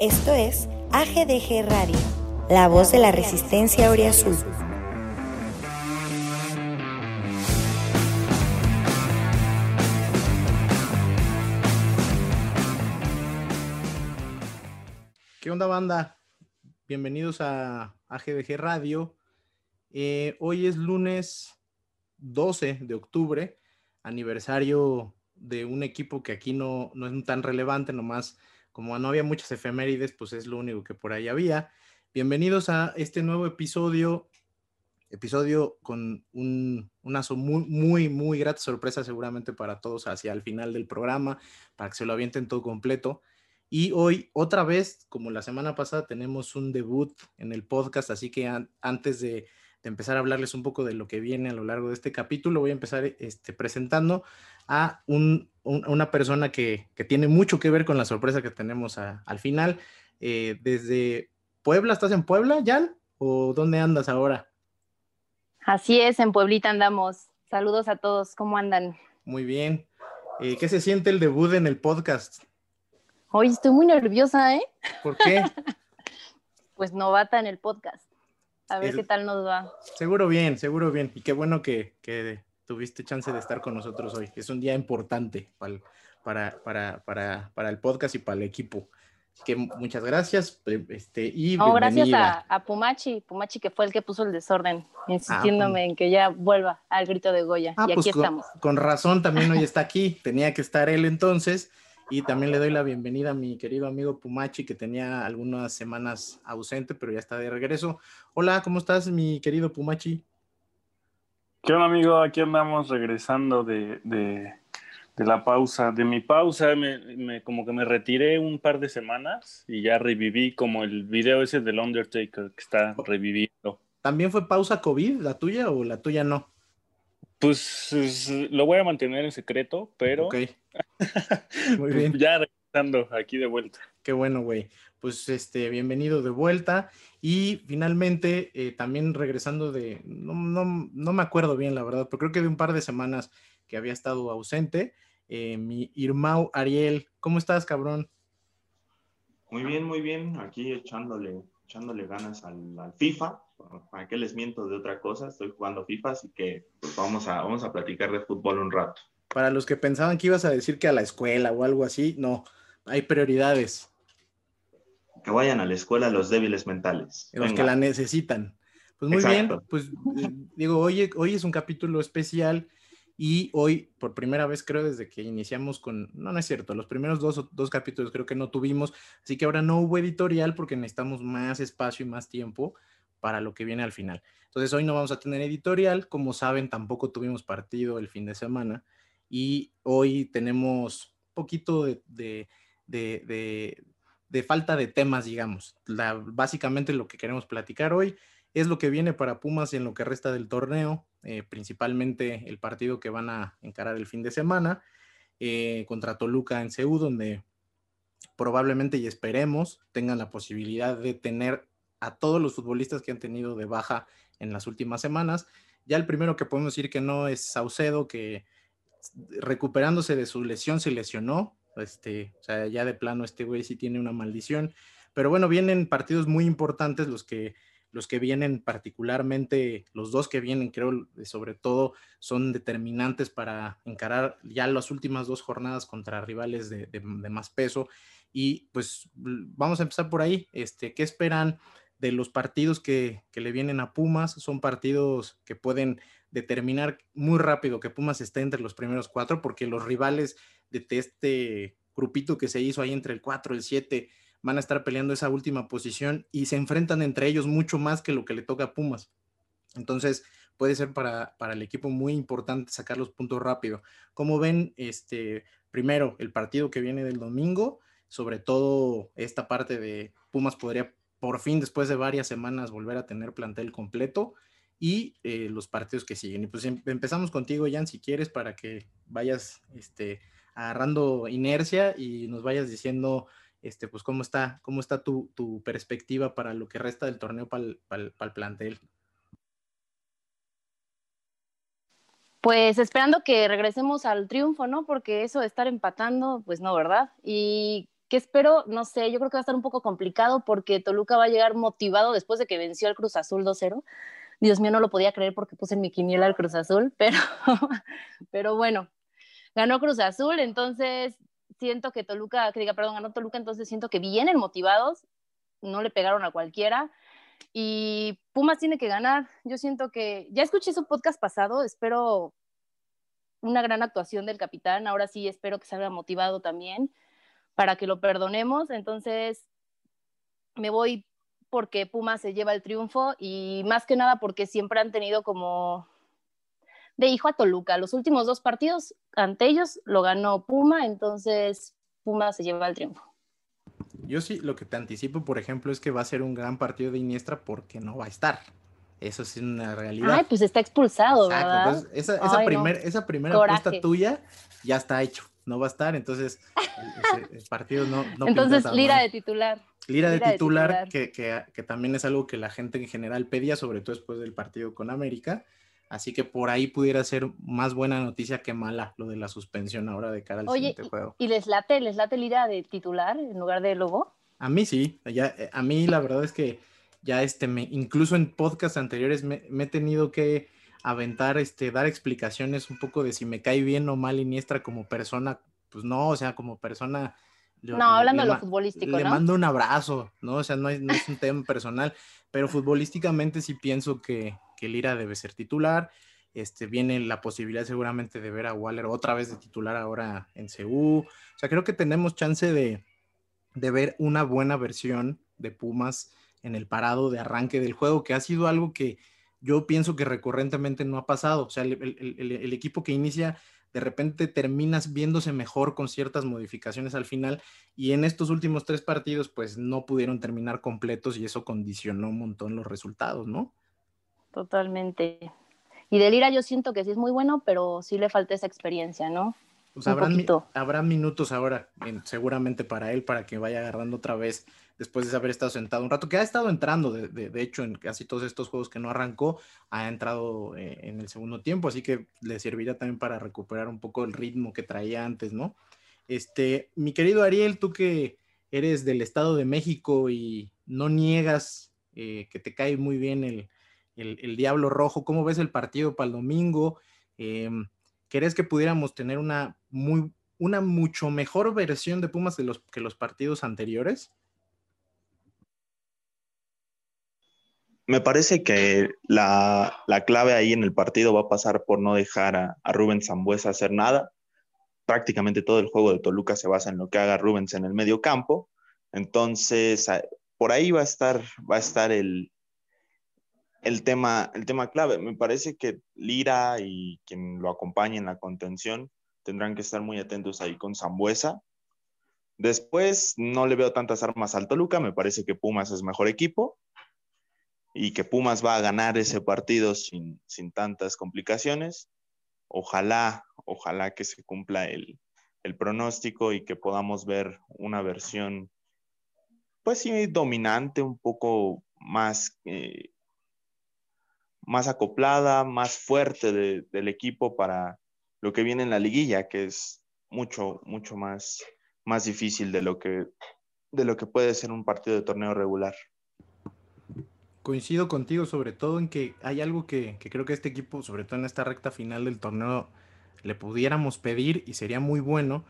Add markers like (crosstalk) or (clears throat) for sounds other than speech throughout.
Esto es AGDG Radio, la voz de la resistencia Oriazul. ¿Qué onda banda? Bienvenidos a AGDG Radio. Eh, hoy es lunes 12 de octubre, aniversario de un equipo que aquí no, no es tan relevante, nomás como no había muchas efemérides, pues es lo único que por ahí había. Bienvenidos a este nuevo episodio, episodio con un, una muy, muy, muy grata sorpresa seguramente para todos hacia el final del programa, para que se lo avienten todo completo. Y hoy, otra vez, como la semana pasada, tenemos un debut en el podcast, así que antes de, de, empezar a hablarles un poco de lo que viene a lo largo de este capítulo, voy a empezar este, presentando a un, una persona que, que, tiene mucho que ver con la sorpresa que tenemos al final. Eh, desde Puebla, ¿estás en Puebla, Jan? ¿O dónde andas ahora? Así es, en Pueblita andamos. Saludos a todos, ¿cómo andan? Muy bien. Eh, ¿Qué se siente el debut en el podcast? Hoy estoy muy nerviosa, ¿eh? ¿Por qué? (laughs) pues novata en el podcast. A ver el... qué tal nos va. Seguro bien, seguro bien. Y qué bueno que, que tuviste chance de estar con nosotros hoy. Es un día importante para, para, para, para, para el podcast y para el equipo. Así que muchas gracias. Este, y no, gracias a, a, Pumachi, Pumachi que fue el que puso el desorden, insistiéndome ah, en que ya vuelva al grito de Goya. Ah, y pues aquí con, estamos. Con razón, también hoy está aquí. Tenía que estar él entonces. Y también le doy la bienvenida a mi querido amigo Pumachi, que tenía algunas semanas ausente, pero ya está de regreso. Hola, ¿cómo estás, mi querido Pumachi? ¿Qué onda, amigo? Aquí andamos regresando de, de, de la pausa. De mi pausa, me, me, como que me retiré un par de semanas y ya reviví como el video ese del Undertaker que está reviviendo. ¿También fue pausa COVID la tuya o la tuya no? Pues lo voy a mantener en secreto, pero Ok. (laughs) Muy bien. ya regresando aquí de vuelta. Qué bueno, güey. Pues este, bienvenido de vuelta. Y finalmente, eh, también regresando de, no, no, no, me acuerdo bien, la verdad, pero creo que de un par de semanas que había estado ausente, eh, mi Irmau Ariel. ¿Cómo estás, cabrón? Muy bien, muy bien. Aquí echándole, echándole ganas al, al FIFA. ¿Para qué les miento de otra cosa? Estoy jugando FIFA, así que pues, vamos, a, vamos a platicar de fútbol un rato. Para los que pensaban que ibas a decir que a la escuela o algo así, no, hay prioridades. Que vayan a la escuela los débiles mentales. Los Venga. que la necesitan. Pues muy Exacto. bien, pues eh, digo, hoy, hoy es un capítulo especial y hoy, por primera vez, creo, desde que iniciamos con, no, no es cierto, los primeros dos, dos capítulos creo que no tuvimos, así que ahora no hubo editorial porque necesitamos más espacio y más tiempo para lo que viene al final. Entonces hoy no vamos a tener editorial, como saben, tampoco tuvimos partido el fin de semana y hoy tenemos poquito de, de, de, de, falta de temas, digamos. La, básicamente lo que queremos platicar hoy es lo que viene para Pumas en lo que resta del torneo, eh, principalmente el partido que van a encarar el fin de semana eh, contra Toluca en CEU, donde probablemente y esperemos tengan la posibilidad de tener a todos los futbolistas que han tenido de baja en las últimas semanas. Ya el primero que podemos decir que no es Saucedo, que recuperándose de su lesión se lesionó, este, o sea, ya de plano este güey sí tiene una maldición, pero bueno, vienen partidos muy importantes los que los que vienen particularmente, los dos que vienen creo sobre todo son determinantes para encarar ya las últimas dos jornadas contra rivales de, de, de más peso. Y pues vamos a empezar por ahí, este, ¿qué esperan de los partidos que, que, le vienen a Pumas? Son partidos que pueden determinar muy rápido que Pumas esté entre los primeros cuatro, porque los rivales de este grupito que se hizo ahí entre el 4 y el 7 van a estar peleando esa última posición y se enfrentan entre ellos mucho más que lo que le toca a Pumas. Entonces, puede ser para, para el equipo muy importante sacar los puntos rápido. Como ven, este, primero, el partido que viene del domingo, sobre todo esta parte de Pumas podría por fin, después de varias semanas, volver a tener plantel completo y eh, los partidos que siguen. Y pues em empezamos contigo, Jan, si quieres, para que vayas este, agarrando inercia y nos vayas diciendo este, pues cómo está, cómo está tu, tu perspectiva para lo que resta del torneo para el, para el, plantel. Pues esperando que regresemos al triunfo, ¿no? Porque eso de estar empatando, pues no, ¿verdad? Y que espero, no sé, yo creo que va a estar un poco complicado porque Toluca va a llegar motivado después de que venció al Cruz Azul 2-0. Dios mío, no lo podía creer porque puse en mi quiniela al Cruz Azul, pero, (laughs) pero bueno, ganó Cruz Azul, entonces siento que Toluca, que diga, perdón, ganó Toluca, entonces siento que vienen motivados, no le pegaron a cualquiera. Y Pumas tiene que ganar. Yo siento que ya escuché su podcast pasado, espero una gran actuación del capitán. Ahora sí espero que salga motivado también para que lo perdonemos. Entonces, me voy porque Pumas se lleva el triunfo y más que nada porque siempre han tenido como de hijo a Toluca. Los últimos dos partidos ante ellos lo ganó Puma, entonces Puma se lleva el triunfo. Yo sí, lo que te anticipo, por ejemplo, es que va a ser un gran partido de Iniestra porque no va a estar. Eso es una realidad. Ay, pues está expulsado, ¿verdad? esa, esa, esa primera apuesta tuya ya está hecho. No va a estar, entonces el, partido no, no Entonces, Lira de titular. Lira, de titular, Que, que, que, también es algo que la gente en general pedía, sobre todo después del partido con América. Así que por ahí pudiera ser más buena noticia que mala lo de la suspensión ahora de cara al siguiente juego. ¿Y les late, les late Lira de titular en lugar de Lobo? A mí sí, ya, eh, a mí la verdad es que ya este, me, incluso en podcasts anteriores me, he tenido que aventar, este, dar explicaciones un poco de si me cae bien o mal Iniestra como persona, pues no, o sea, como persona. no, hablando de lo futbolístico, Le mando un abrazo, ¿no? O sea, no es, no es un tema personal, pero futbolísticamente sí pienso que, que Lira debe ser titular. Este, viene la posibilidad seguramente de ver a Waller otra vez de titular ahora en CU. O sea, creo que tenemos chance de, de ver una buena versión de Pumas en el parado de arranque del juego, que ha sido algo que yo pienso que recurrentemente no ha pasado. O sea, el, equipo que inicia de repente terminas viéndose mejor con ciertas modificaciones al final y en estos últimos tres partidos pues no pudieron terminar completos y eso condicionó un montón los resultados, ¿no? Totalmente. Y de Lira yo siento que sí es muy bueno, pero sí le falta esa experiencia, ¿no? Pues habrá minutos ahora, seguramente para él, para que vaya agarrando otra vez después de haber estado sentado un rato, que ha estado entrando, de, de, hecho, en casi todos estos juegos que no arrancó, ha entrado eh, en el segundo tiempo, así que le serviría también para recuperar un poco el ritmo que traía antes, ¿no? Este, mi querido Ariel, tú que eres del Estado de México y no niegas eh, que te cae muy bien el, el, Diablo Rojo. ¿Cómo ves el partido para el domingo? Em, ¿Crees que pudiéramos tener una, muy, una mucho mejor versión de Pumas de los, que los partidos anteriores? Me parece que la, clave ahí en el partido va a pasar por no dejar a, Rubens Zambuesa hacer nada. Prácticamente todo el juego de Toluca se basa en lo que haga Rubens en el medio campo. Entonces, por ahí va a estar, va a estar el, el tema, el tema clave. Me parece que Lira y quien lo acompañe en la contención tendrán que estar muy atentos ahí con Zambuesa. Después no le veo tantas armas al Toluca, me parece que Pumas es mejor equipo y que Pumas va a ganar ese partido sin, sin tantas complicaciones. Ojalá, ojalá que se cumpla el, el pronóstico y que podamos ver una versión, pues sí, dominante, un poco más eh, más acoplada, más fuerte del equipo para lo que viene en la liguilla, que es mucho, mucho más, más difícil de lo, que, de lo que puede ser un partido de torneo regular. Coincido contigo sobre todo en que hay algo que, creo que este equipo, sobre todo en esta recta final del torneo, le pudiéramos pedir y sería muy bueno,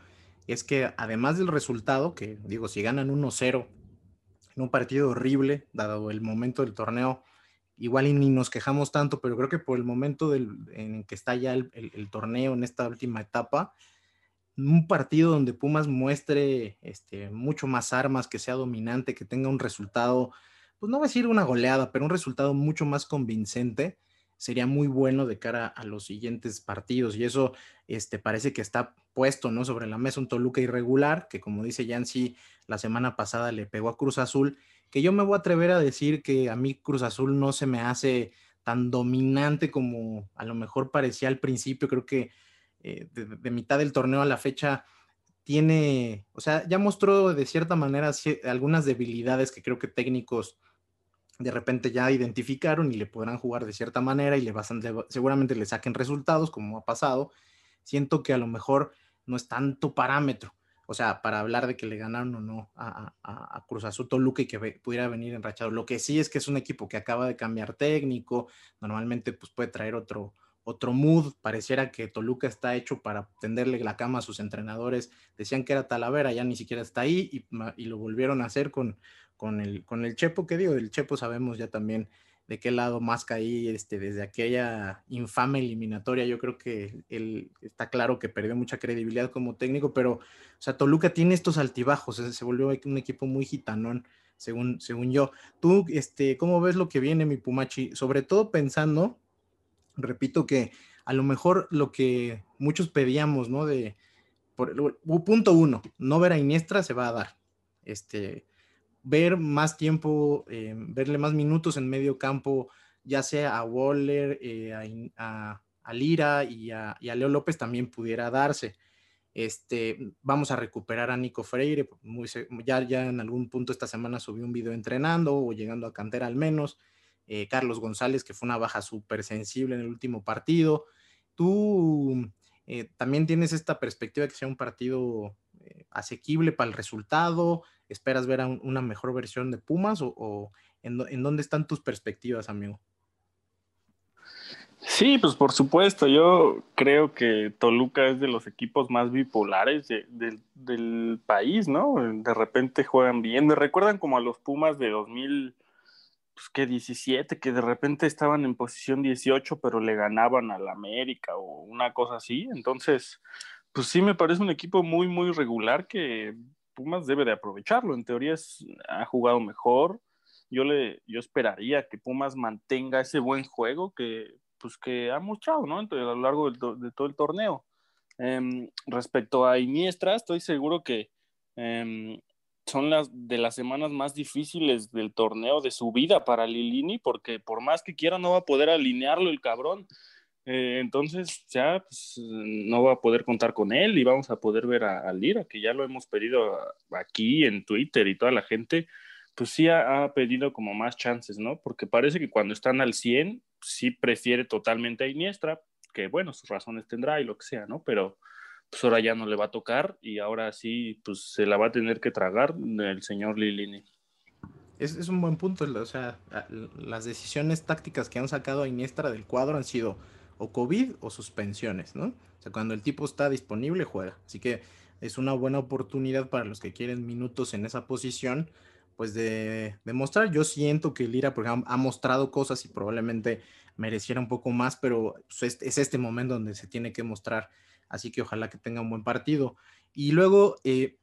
es que además del resultado, que digo, si ganan 1-0 en un partido horrible, dado el momento del torneo, igual ni nos quejamos tanto, pero creo que por el momento en que está ya el, torneo en esta última etapa, un partido donde Pumas muestre este, mucho más armas, que sea dominante, que tenga un resultado, pues no voy a decir una goleada, pero un resultado mucho más convincente, sería muy bueno de cara a los siguientes partidos. Y eso este, parece que está puesto ¿no? sobre la mesa un Toluca irregular, que como dice Yancy, la semana pasada le pegó a Cruz Azul que yo me voy a atrever a decir que a mí Cruz Azul no se me hace tan dominante como a lo mejor parecía al principio. Creo que eh, de, mitad del torneo a la fecha tiene, o sea, ya mostró de cierta manera algunas debilidades que creo que técnicos de repente ya identificaron y le podrán jugar de cierta manera y le bastante, seguramente le saquen resultados como ha pasado. Siento que a lo mejor no es tanto parámetro o sea, para hablar de que le ganaron o no a, Cruz Azul Toluca y que pudiera venir enrachado. Lo que sí es que es un equipo que acaba de cambiar técnico, normalmente pues puede traer otro, otro mood, pareciera que Toluca está hecho para tenderle la cama a sus entrenadores, decían que era Talavera, ya ni siquiera está ahí y, y lo volvieron a hacer con, con, el, con el Chepo, que digo, el Chepo sabemos ya también de qué lado más caí este, desde aquella infame eliminatoria. Yo creo que él está claro que perdió mucha credibilidad como técnico, pero, o sea, Toluca tiene estos altibajos, se, volvió un equipo muy gitanón, según, según yo. Tú, este, ¿cómo ves lo que viene, mi Pumachi? Sobre todo pensando, repito que a lo mejor lo que muchos pedíamos, ¿no? De, por, punto uno, no ver a Iniestra se va a dar. Este, ver más tiempo, eh, verle más minutos en medio campo, ya sea a Waller, eh, a, Lira y a, Leo López también pudiera darse. Este, vamos a recuperar a Nico Freire, ya, ya en algún punto esta semana subí un video entrenando o llegando a cantera al menos. Eh, Carlos González, que fue una baja súper sensible en el último partido. Tú también tienes esta perspectiva de que sea un partido asequible para el resultado, esperas ver una mejor versión de Pumas o, en, dónde están tus perspectivas, amigo? Sí, pues por supuesto, yo creo que Toluca es de los equipos más bipolares del país, ¿no? De repente juegan bien, me recuerdan como a los Pumas de 2000, pues que 17, que de repente estaban en posición 18, pero le ganaban al América o una cosa así, entonces, pues sí me parece un equipo muy, muy regular que Pumas debe de aprovecharlo. En teoría ha jugado mejor. Yo, le, yo esperaría que Pumas mantenga ese buen juego que, pues, que ha mostrado ¿no? a lo largo de todo el torneo. Em, respecto a Iniestra, estoy seguro que em, son las de las semanas más difíciles del torneo de su vida para Lilini, porque por más que quiera no va a poder alinearlo el cabrón. Eh, entonces ya pues, no va a poder contar con él y vamos a poder ver a, Lira, que ya lo hemos pedido aquí en Twitter y toda la gente, pues sí ha, pedido como más chances, ¿no? Porque parece que cuando están al 100, sí prefiere totalmente a Iniestra, que bueno, sus razones tendrá y lo que sea, ¿no? Pero pues ahora ya no le va a tocar y ahora sí, pues se la va a tener que tragar el señor Lilini. Es, es un buen punto, o sea, las decisiones tácticas que han sacado a Iniestra del cuadro han sido o COVID o suspensiones, ¿no? O sea, cuando el tipo está disponible, juega. Así que es una buena oportunidad para los que quieren minutos en esa posición, pues de demostrar. Yo siento que Lira, por ha mostrado cosas y probablemente mereciera un poco más, pero pues, es, este momento donde se tiene que mostrar. Así que ojalá que tenga un buen partido. Y luego, eh,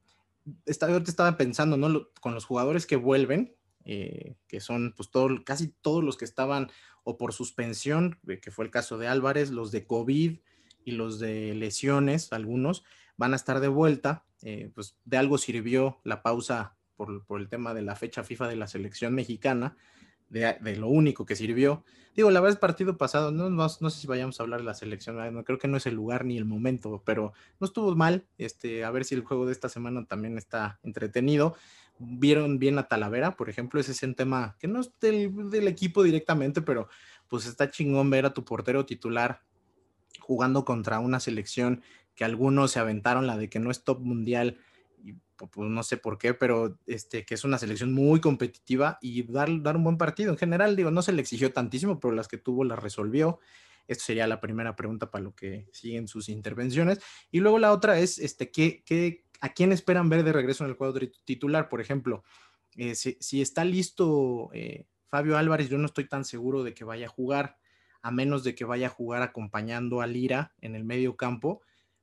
estaba, estaba pensando, ¿no? Con los jugadores que vuelven, eh, que son pues todo, casi todos los que estaban o por suspensión, que fue el caso de Álvarez, los de COVID y los de lesiones, algunos, van a estar de vuelta. Eh, pues de algo sirvió la pausa por, el tema de la fecha FIFA de la selección mexicana, de, lo único que sirvió. Digo, la verdad, partido pasado, no, no, sé si vayamos a hablar de la selección, no, creo que no es el lugar ni el momento, pero no estuvo mal. Este, a ver si el juego de esta semana también está entretenido vieron bien a Talavera, por ejemplo, ese es un tema que no es del, equipo directamente, pero pues está chingón ver a tu portero titular jugando contra una selección que algunos se aventaron la de que no es top mundial y pues no sé por qué, pero este que es una selección muy competitiva y dar, dar un buen partido. En general, digo, no se le exigió tantísimo, pero las que tuvo las resolvió. Esto sería la primera pregunta para lo que siguen sus intervenciones. Y luego la otra es, este, ¿qué, qué, ¿A quién esperan ver de regreso en el cuadro titular? Por ejemplo, eh, si, está listo eh, Fabio Álvarez, yo no estoy tan seguro de que vaya a jugar, a menos de que vaya a jugar acompañando a Lira en el medio campo,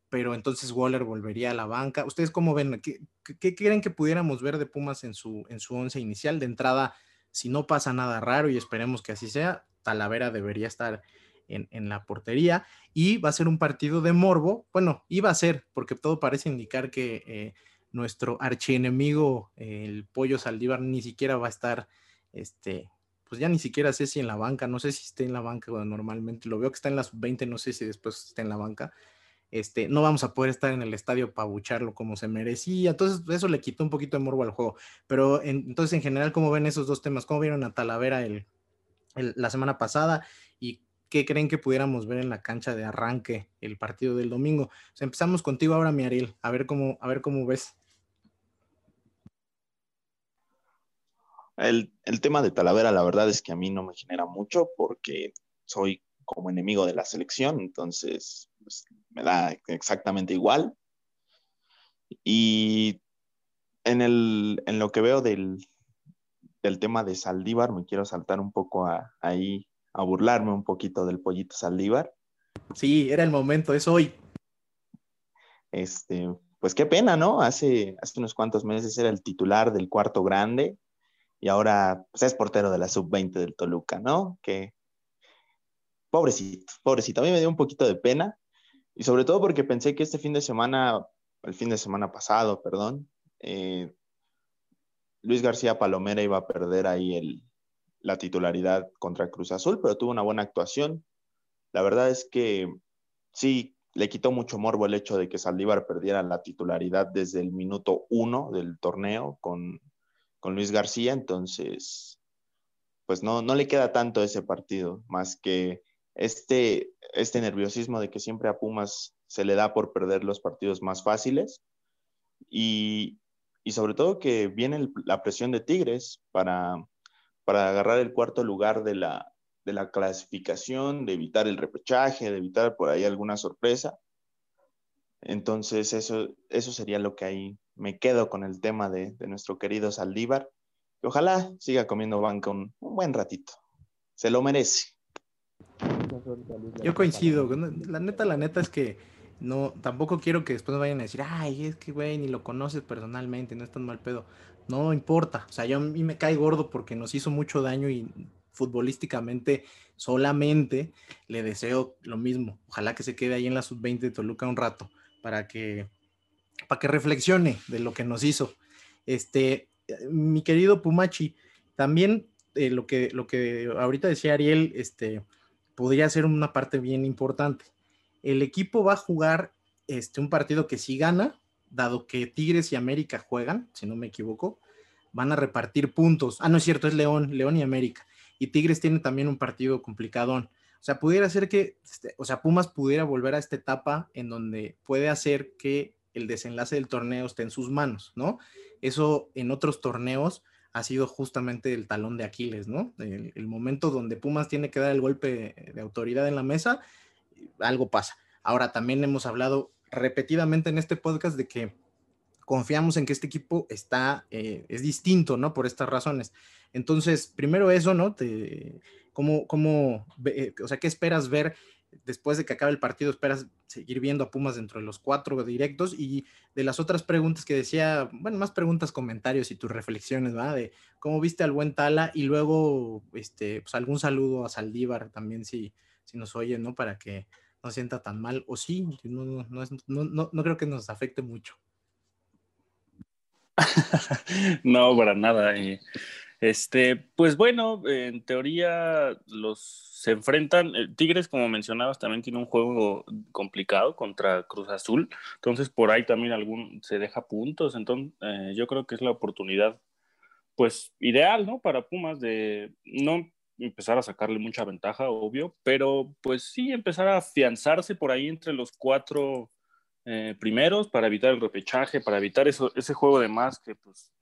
pero entonces Waller volvería a la banca. ¿Ustedes cómo ven? ¿Qué, creen que pudiéramos ver de Pumas en su, en su once inicial? De entrada, si no pasa nada raro y esperemos que así sea, Talavera debería estar en, la portería y va a ser un partido de morbo. Bueno, iba a ser, porque todo parece indicar que eh, nuestro archienemigo, el Pollo Saldívar, ni siquiera va a estar, este, pues ya ni siquiera sé si en la banca, no sé si esté en la banca normalmente, lo veo que está en las 20, no sé si después está en la banca. Este, no vamos a poder estar en el estadio para bucharlo como se merecía. Entonces, eso le quitó un poquito de morbo al juego. Pero entonces, en general, ¿cómo ven esos dos temas? ¿Cómo vieron a Talavera el, la semana pasada? ¿Y qué creen que pudiéramos ver en la cancha de arranque el partido del domingo. empezamos contigo ahora, mi a ver cómo, a ver cómo ves. El, tema de Talavera, la verdad es que a mí no me genera mucho porque soy como enemigo de la selección, entonces pues, me da exactamente igual. Y en, el, en lo que veo del, del tema de Saldívar, me quiero saltar un poco ahí a burlarme un poquito del pollito Saldívar. Sí, era el momento, es hoy. Este, pues qué pena, ¿no? Hace, hace unos cuantos meses era el titular del cuarto grande y ahora pues, es portero de la sub-20 del Toluca, ¿no? Que pobrecito, pobrecito. A mí me dio un poquito de pena y sobre todo porque pensé que este fin de semana, el fin de semana pasado, perdón, eh, Luis García Palomera iba a perder ahí el, la titularidad contra Cruz Azul, pero tuvo una buena actuación. La verdad es que sí, le quitó mucho morbo el hecho de que Saldívar perdiera la titularidad desde el minuto uno del torneo con, Luis García, entonces, pues no, no le queda tanto ese partido, más que este, este nerviosismo de que siempre a Pumas se le da por perder los partidos más fáciles y, sobre todo que viene la presión de Tigres para, para agarrar el cuarto lugar de la, de la clasificación, de evitar el repechaje, de evitar por ahí alguna sorpresa. Entonces, eso, eso sería lo que ahí me quedo con el tema de, nuestro querido Saldívar, ojalá siga comiendo banca un, buen ratito. Se lo merece. Yo coincido. La neta, la neta es que no, tampoco quiero que después me vayan a decir, ay, es que güey, ni lo conoces personalmente, no es tan mal pedo. No importa, o sea, yo a mí me cae gordo porque nos hizo mucho daño y futbolísticamente solamente le deseo lo mismo. Ojalá que se quede ahí en la sub-20 de Toluca un rato para que, para que reflexione de lo que nos hizo. Este, mi querido Pumachi, también eh, lo, que, lo que ahorita decía Ariel, este, podría ser una parte bien importante. El equipo va a jugar este, un partido que si gana, dado que Tigres y América juegan, si no me equivoco, van a repartir puntos. Ah, no es cierto, es León, León y América. Y Tigres tiene también un partido complicadón. O sea, pudiera ser que, este, o sea, Pumas pudiera volver a esta etapa en donde puede hacer que el desenlace del torneo esté en sus manos, ¿no? Eso en otros torneos ha sido justamente el talón de Aquiles, ¿no? El, el momento donde Pumas tiene que dar el golpe de autoridad en la mesa, algo pasa. Ahora, también hemos hablado repetidamente en este podcast de que confiamos en que este equipo está, eh, es distinto, ¿no? Por estas razones. Entonces, primero eso, ¿no? Te, ¿cómo, cómo, eh, o sea, qué esperas ver después de que acabe el partido? ¿Esperas seguir viendo a Pumas dentro de los cuatro directos? Y de las otras preguntas que decía, bueno, más preguntas, comentarios y tus reflexiones, ¿verdad? De cómo viste al buen Tala y luego, este, pues algún saludo a Saldívar también, si, si nos oye, ¿no? Para que no sienta tan mal, o sí, no, no, no, creo que nos afecte mucho. (laughs) no, para nada. Eh. Este, pues bueno, en teoría los se enfrentan. Eh, Tigres, como mencionabas, también tiene un juego complicado contra Cruz Azul. Entonces, por ahí también algún se deja puntos. Entonces, eh, yo creo que es la oportunidad, pues, ideal, ¿no? Para Pumas de no empezar a sacarle mucha ventaja, obvio, pero pues sí empezar a afianzarse por ahí entre los cuatro eh, primeros para evitar el repechaje, para evitar eso, ese juego de más que pues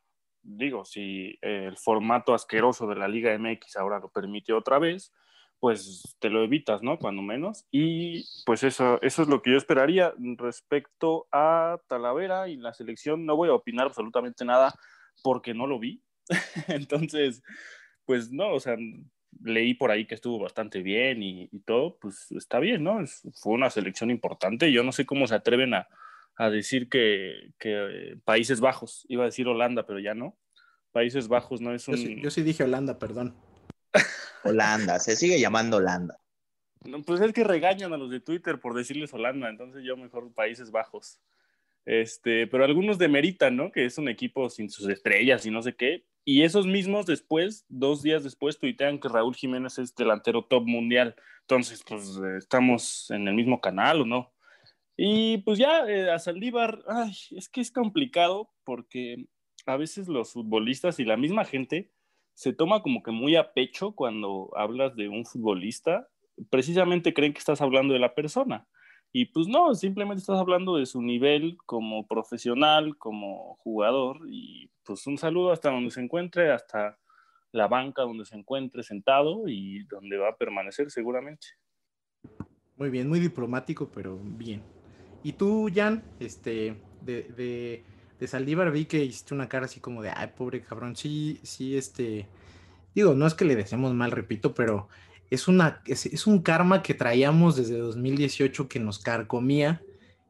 digo, si el formato asqueroso de la Liga MX ahora lo permite otra vez, pues te lo evitas, ¿no? Cuando menos. Y pues eso, eso es lo que yo esperaría respecto a Talavera y la selección. No voy a opinar absolutamente nada porque no lo vi. (laughs) Entonces, pues no, o sea, leí por ahí que estuvo bastante bien y, todo, pues está bien, ¿no? fue una selección importante. Yo no sé cómo se atreven a, decir que, Países Bajos, iba a decir Holanda, pero ya no. Países Bajos no es un... Yo sí, dije Holanda, perdón. (laughs) (laughs) Holanda, se sigue llamando Holanda. No, pues es que regañan a los de Twitter por decirles Holanda, entonces yo mejor Países Bajos. Este, pero algunos demeritan, ¿no? Que es un equipo sin sus estrellas y no sé qué. Y esos mismos después, dos días después, tuitean que Raúl Jiménez es delantero top mundial. Entonces, pues eh, estamos en el mismo canal o no. Y pues ya eh, a Saldívar, ay, es que es complicado porque a veces los futbolistas y la misma gente se toma como que muy a pecho cuando hablas de un futbolista precisamente creen que estás hablando de la persona. Y pues no, simplemente estás hablando de su nivel como profesional, como jugador. Y pues un saludo hasta donde se encuentre, hasta la banca donde se encuentre sentado y donde va a permanecer seguramente. Muy bien, muy diplomático, pero bien. Y tú, Jan, este, de, de, de Saldívar vi que hiciste una cara así como de, ay, pobre cabrón, sí, sí, este, digo, no es que le deseemos mal, repito, pero es, una, es, un karma que traíamos desde 2018 que nos carcomía,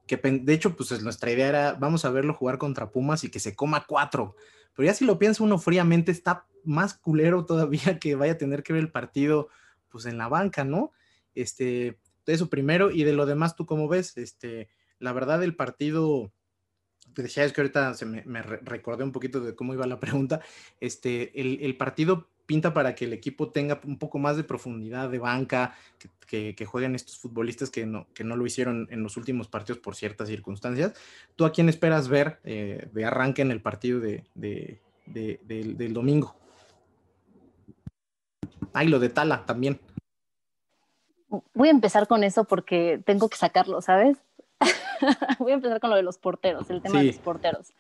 que de hecho, pues nuestra idea era, vamos a verlo jugar contra Pumas y que se coma cuatro. Pero ya si lo piensa uno fríamente, está más culero todavía que vaya a tener que ver el partido, pues en la banca, ¿no? Este, eso primero, y de lo demás, ¿tú cómo ves? Este, la verdad, el partido, decía es que ahorita se me, recordé un poquito de cómo iba la pregunta, este, el, el partido pinta para que el equipo tenga un poco más de profundidad de banca, que, jueguen estos futbolistas que no, que no lo hicieron en los últimos partidos por ciertas circunstancias. ¿Tú a quién esperas ver eh, de arranque en el partido de, del, domingo? Ay, lo de Tala también. Voy a empezar con eso porque tengo que sacarlo, ¿sabes? (laughs) Voy a empezar con lo de los porteros, el tema de los porteros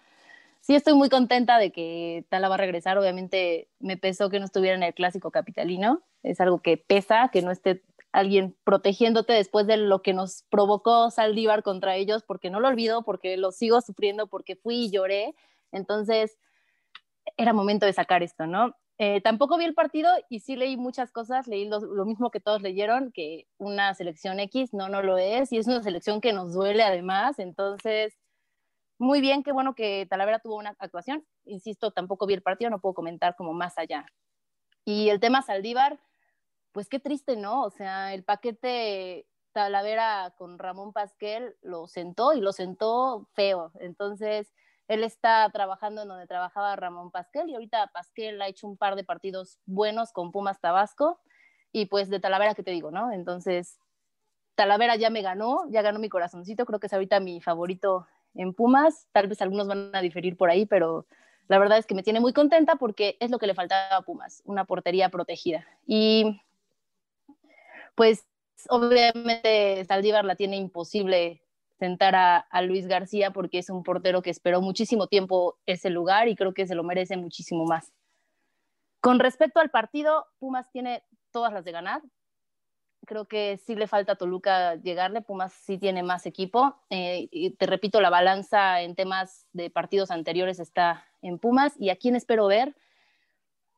sí estoy muy contenta de que Tala va a regresar. Obviamente me pesó que no estuviera en el clásico capitalino. Es algo que pesa, que no esté alguien protegiéndote después de lo que nos provocó Saldívar contra ellos, porque no lo olvido, porque lo sigo sufriendo, porque fui y lloré. Entonces, era momento de sacar esto, ¿no? Eh, tampoco vi el partido y sí leí muchas cosas, leí lo, lo, mismo que todos leyeron, que una selección X no, no lo es, y es una selección que nos duele además, entonces muy bien, qué bueno que Talavera tuvo una actuación. Insisto, tampoco vi el partido, no puedo comentar como más allá. Y el tema Saldívar, pues qué triste, ¿no? O sea, el paquete Talavera con Ramón Pasquel lo sentó y lo sentó feo. Entonces, él está trabajando en donde trabajaba Ramón Pasquel y ahorita Pasquel ha hecho un par de partidos buenos con Pumas Tabasco y pues de Talavera, ¿qué te digo, no? Entonces, Talavera ya me ganó, ya ganó mi corazoncito, creo que es ahorita mi favorito en Pumas. Tal vez algunos van a diferir por ahí, pero la verdad es que me tiene muy contenta porque es lo que le faltaba a Pumas, una portería protegida. Y pues obviamente Saldívar la tiene imposible sentar a, Luis García porque es un portero que esperó muchísimo tiempo ese lugar y creo que se lo merece muchísimo más. Con respecto al partido, Pumas tiene todas las de ganar creo que sí le falta a Toluca llegarle, Pumas sí tiene más equipo. Eh, y te repito, la balanza en temas de partidos anteriores está en Pumas. ¿Y a quién espero ver?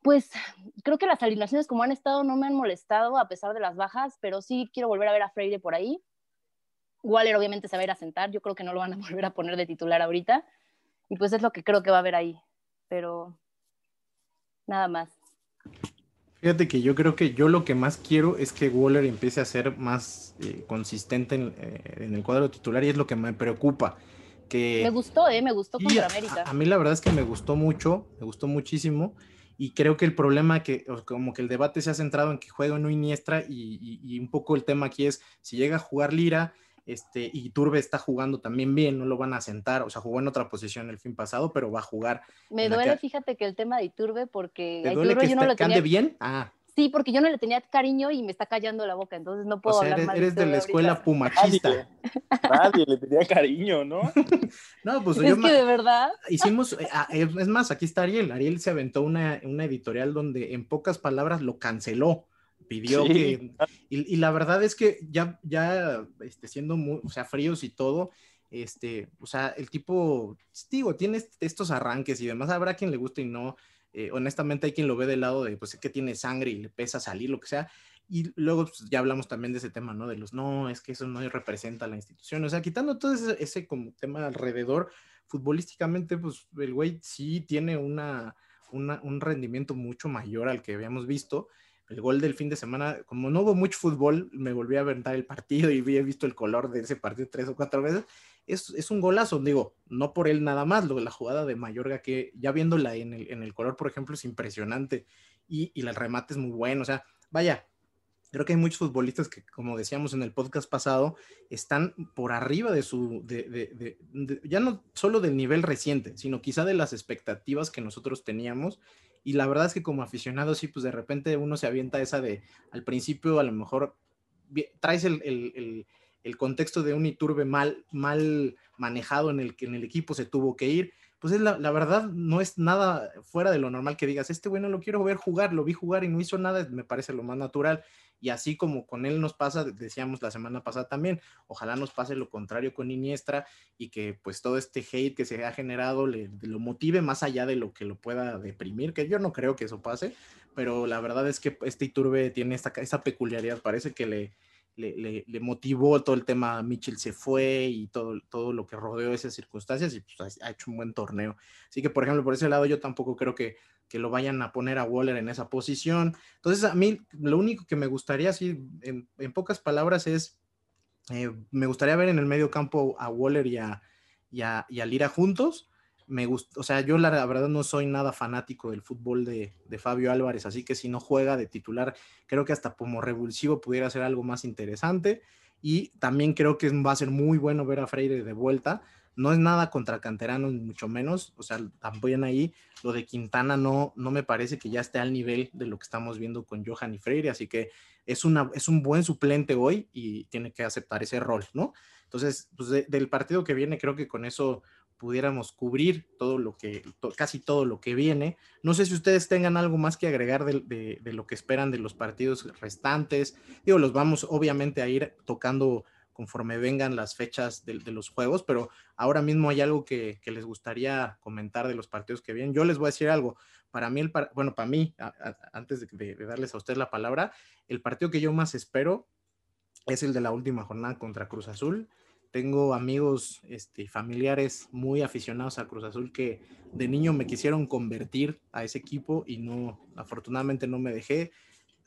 Pues creo que las alineaciones como han estado no me han molestado a pesar de las bajas, pero sí quiero volver a ver a Freire por ahí. Waller obviamente se va a ir a sentar, yo creo que no lo van a (laughs) volver a poner de titular ahorita. Y pues es lo que creo que va a haber ahí. Pero nada más. Fíjate que yo creo que yo lo que más quiero es que Waller empiece a ser más eh, consistente eh, en, el cuadro titular y es lo que me preocupa. Que... Me gustó, ¿eh? Me gustó contra América. A, mí la verdad es que me gustó mucho, me gustó muchísimo y creo que el problema que, como que el debate se ha centrado en que juega en Iniestra y, y, un poco el tema aquí es si llega a jugar Lira, este, y Turbe está jugando también bien, no lo van a sentar, o sea, jugó en otra posición el fin pasado, pero va a jugar. Me duele, fíjate que el tema de Iturbe, porque ¿Te duele que, yo no ande bien? Ah. Sí, porque yo no le tenía cariño y me está callando la boca, entonces no puedo o sea, hablar eres, de la escuela pumachista. Nadie, le tenía cariño, ¿no? (laughs) no, pues es que de verdad. Hicimos, eh, ah, es más, aquí está Ariel. Ariel se aventó una, una editorial donde en pocas palabras lo canceló pidió que, y, la verdad es que ya, ya este, siendo muy, o sea, fríos y todo, este, o sea, el tipo, digo, tiene estos arranques y demás, habrá quien le guste y no, eh, honestamente hay quien lo ve del lado de, pues, es que tiene sangre y le pesa salir, lo que sea, y luego pues, ya hablamos también de ese tema, ¿no? De los, no, es que eso no representa a la institución, o sea, quitando todo ese, ese como tema alrededor, futbolísticamente, pues, el güey sí tiene una, una, un rendimiento mucho mayor al que habíamos visto, el gol del fin de semana, como no hubo mucho fútbol, me volví a aventar el partido y había visto el color de ese partido tres o cuatro veces. Es, es un golazo, digo, no por él nada más, lo la jugada de Mayorga, que ya viéndola en el, en el color, por ejemplo, es impresionante y, y el remate es muy bueno, o sea, vaya, creo que hay muchos futbolistas que, como decíamos en el podcast pasado, están por arriba de su, de, de, de, ya no solo del nivel reciente, sino quizá de las expectativas que nosotros teníamos y la verdad es que como aficionado, sí, pues de repente uno se avienta esa de, al principio a lo mejor traes el, contexto de un Iturbe mal, mal manejado en el que en el equipo se tuvo que ir, pues es la, la, verdad no es nada fuera de lo normal que digas, este güey no lo quiero ver jugar, lo vi jugar y no hizo nada, me parece lo más natural. Y así como con él nos pasa, decíamos la semana pasada también, ojalá nos pase lo contrario con Iniestra y que pues todo este hate que se ha generado lo motive más allá de lo que lo pueda deprimir, que yo no creo que eso pase, pero la verdad es que este Iturbe tiene esta, esa peculiaridad, parece que le, le, motivó todo el tema, Mitchell se fue y todo, todo lo que rodeó esas circunstancias y pues, ha hecho un buen torneo. Así que, por ejemplo, por ese lado yo tampoco creo que, que lo vayan a poner a Waller en esa posición. Entonces, a mí lo único que me gustaría, así, en, en pocas palabras, es, eh, me gustaría ver en el medio campo a Waller y a, y a, y a Lira juntos me gusta, o sea, yo la, verdad no soy nada fanático del fútbol de, Fabio Álvarez, así que si no juega de titular, creo que hasta como revulsivo pudiera ser algo más interesante. Y también creo que va a ser muy bueno ver a Freire de vuelta. No es nada contra canteranos, mucho menos. O sea, también ahí lo de Quintana no, no me parece que ya esté al nivel de lo que estamos viendo con Johan y Freire. Así que es, una, es un buen suplente hoy y tiene que aceptar ese rol, ¿no? Entonces, pues del partido que viene, creo que con eso pudiéramos cubrir todo lo que, casi todo lo que viene. No sé si ustedes tengan algo más que agregar de, lo que esperan de los partidos restantes. Digo, los vamos obviamente a ir tocando conforme vengan las fechas de, los juegos, pero ahora mismo hay algo que, les gustaría comentar de los partidos que vienen. Yo les voy a decir algo. Para mí, el, bueno, para mí, antes de, darles a ustedes la palabra, el partido que yo más espero es el de la última jornada contra Cruz Azul tengo amigos este, familiares muy aficionados a Cruz Azul que de niño me quisieron convertir a ese equipo y no, afortunadamente no me dejé.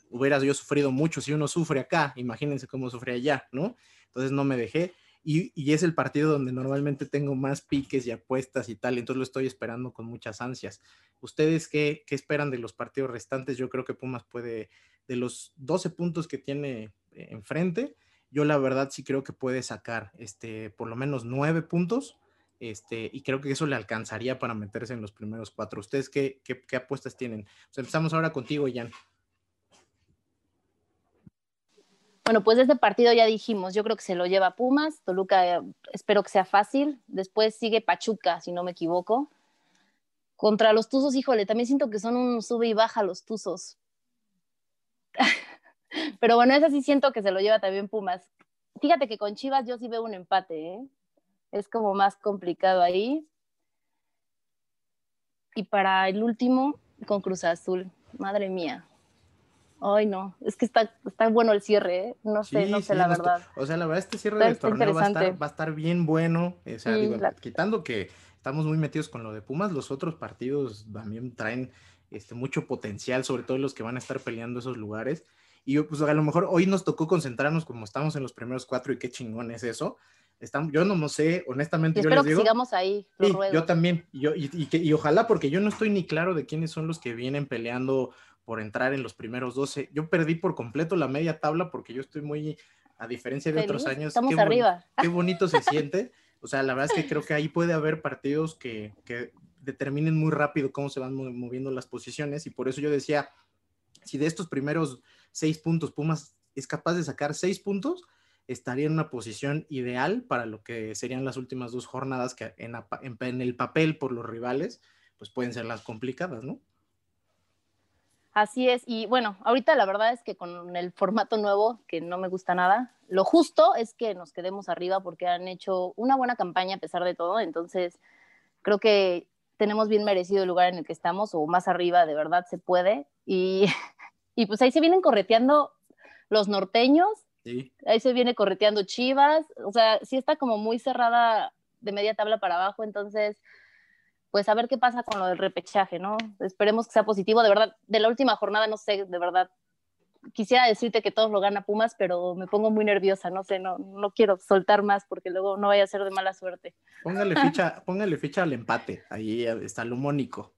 Hubiera yo sufrido mucho si uno sufre acá, imagínense cómo sufre allá, ¿no? Entonces no me dejé. Y, y, es el partido donde normalmente tengo más piques y apuestas y tal, entonces lo estoy esperando con muchas ansias. ¿Ustedes qué, qué esperan de los partidos restantes? Yo creo que Pumas puede, de los 12 puntos que tiene enfrente, yo la verdad sí creo que puede sacar este, por lo menos nueve puntos. Este, y creo que eso le alcanzaría para meterse en los primeros cuatro. ¿Ustedes qué, qué, apuestas tienen? empezamos ahora contigo, Jan. Bueno, pues este partido ya dijimos, yo creo que se lo lleva Pumas, Toluca espero que sea fácil, después sigue Pachuca, si no me equivoco. Contra los Tuzos, híjole, también siento que son un sube y baja los Tuzos. (laughs) Pero bueno, ese sí siento que se lo lleva también Pumas. Fíjate que con Chivas yo sí veo un empate, ¿eh? Es como más complicado ahí. Y para el último, con Cruz Azul. Madre mía. Ay, no, es que está, está bueno el cierre, ¿eh? no sé, no sé la verdad. O sea, la verdad, este cierre del torneo va a, estar, va a, estar, bien bueno. O sea, digo, quitando que estamos muy metidos con lo de Pumas, los otros partidos también traen este, mucho potencial, sobre todo los que van a estar peleando esos lugares. Y yo, pues a lo mejor hoy nos tocó concentrarnos como estamos en los primeros cuatro y qué chingón es eso. Estamos, yo no, no sé, honestamente. yo espero que sigamos ahí. yo también. Y, yo, y, y, ojalá, porque yo no estoy ni claro de quiénes son los que vienen peleando por entrar en los primeros 12. Yo perdí por completo la media tabla porque yo estoy muy, a diferencia de otros años. Estamos arriba. qué bonito se siente. O sea, la verdad es que creo que ahí puede haber partidos que, que determinen muy rápido cómo se van moviendo las posiciones. Y por eso yo decía, si de estos primeros seis puntos, Pumas es capaz de sacar seis puntos, estaría en una posición ideal para lo que serían las últimas dos jornadas que en, en, el papel por los rivales, pues pueden ser las complicadas, ¿no? Así es, y bueno, ahorita la verdad es que con el formato nuevo, que no me gusta nada, lo justo es que nos quedemos arriba porque han hecho una buena campaña a pesar de todo, entonces creo que tenemos bien merecido el lugar en el que estamos o más arriba, de verdad se puede, y (laughs) Y pues ahí se vienen correteando los norteños, ahí se viene correteando Chivas, o sea, sí está como muy cerrada de media tabla para abajo, entonces, pues a ver qué pasa con lo del repechaje, ¿no? Esperemos que sea positivo, de verdad, de la última jornada, no sé, de verdad, quisiera decirte que todos lo gana Pumas, pero me pongo muy nerviosa, no sé, no, no quiero soltar más porque luego no vaya a ser de mala suerte. Póngale (laughs) ficha, póngale ficha al empate, ahí está lo mónico.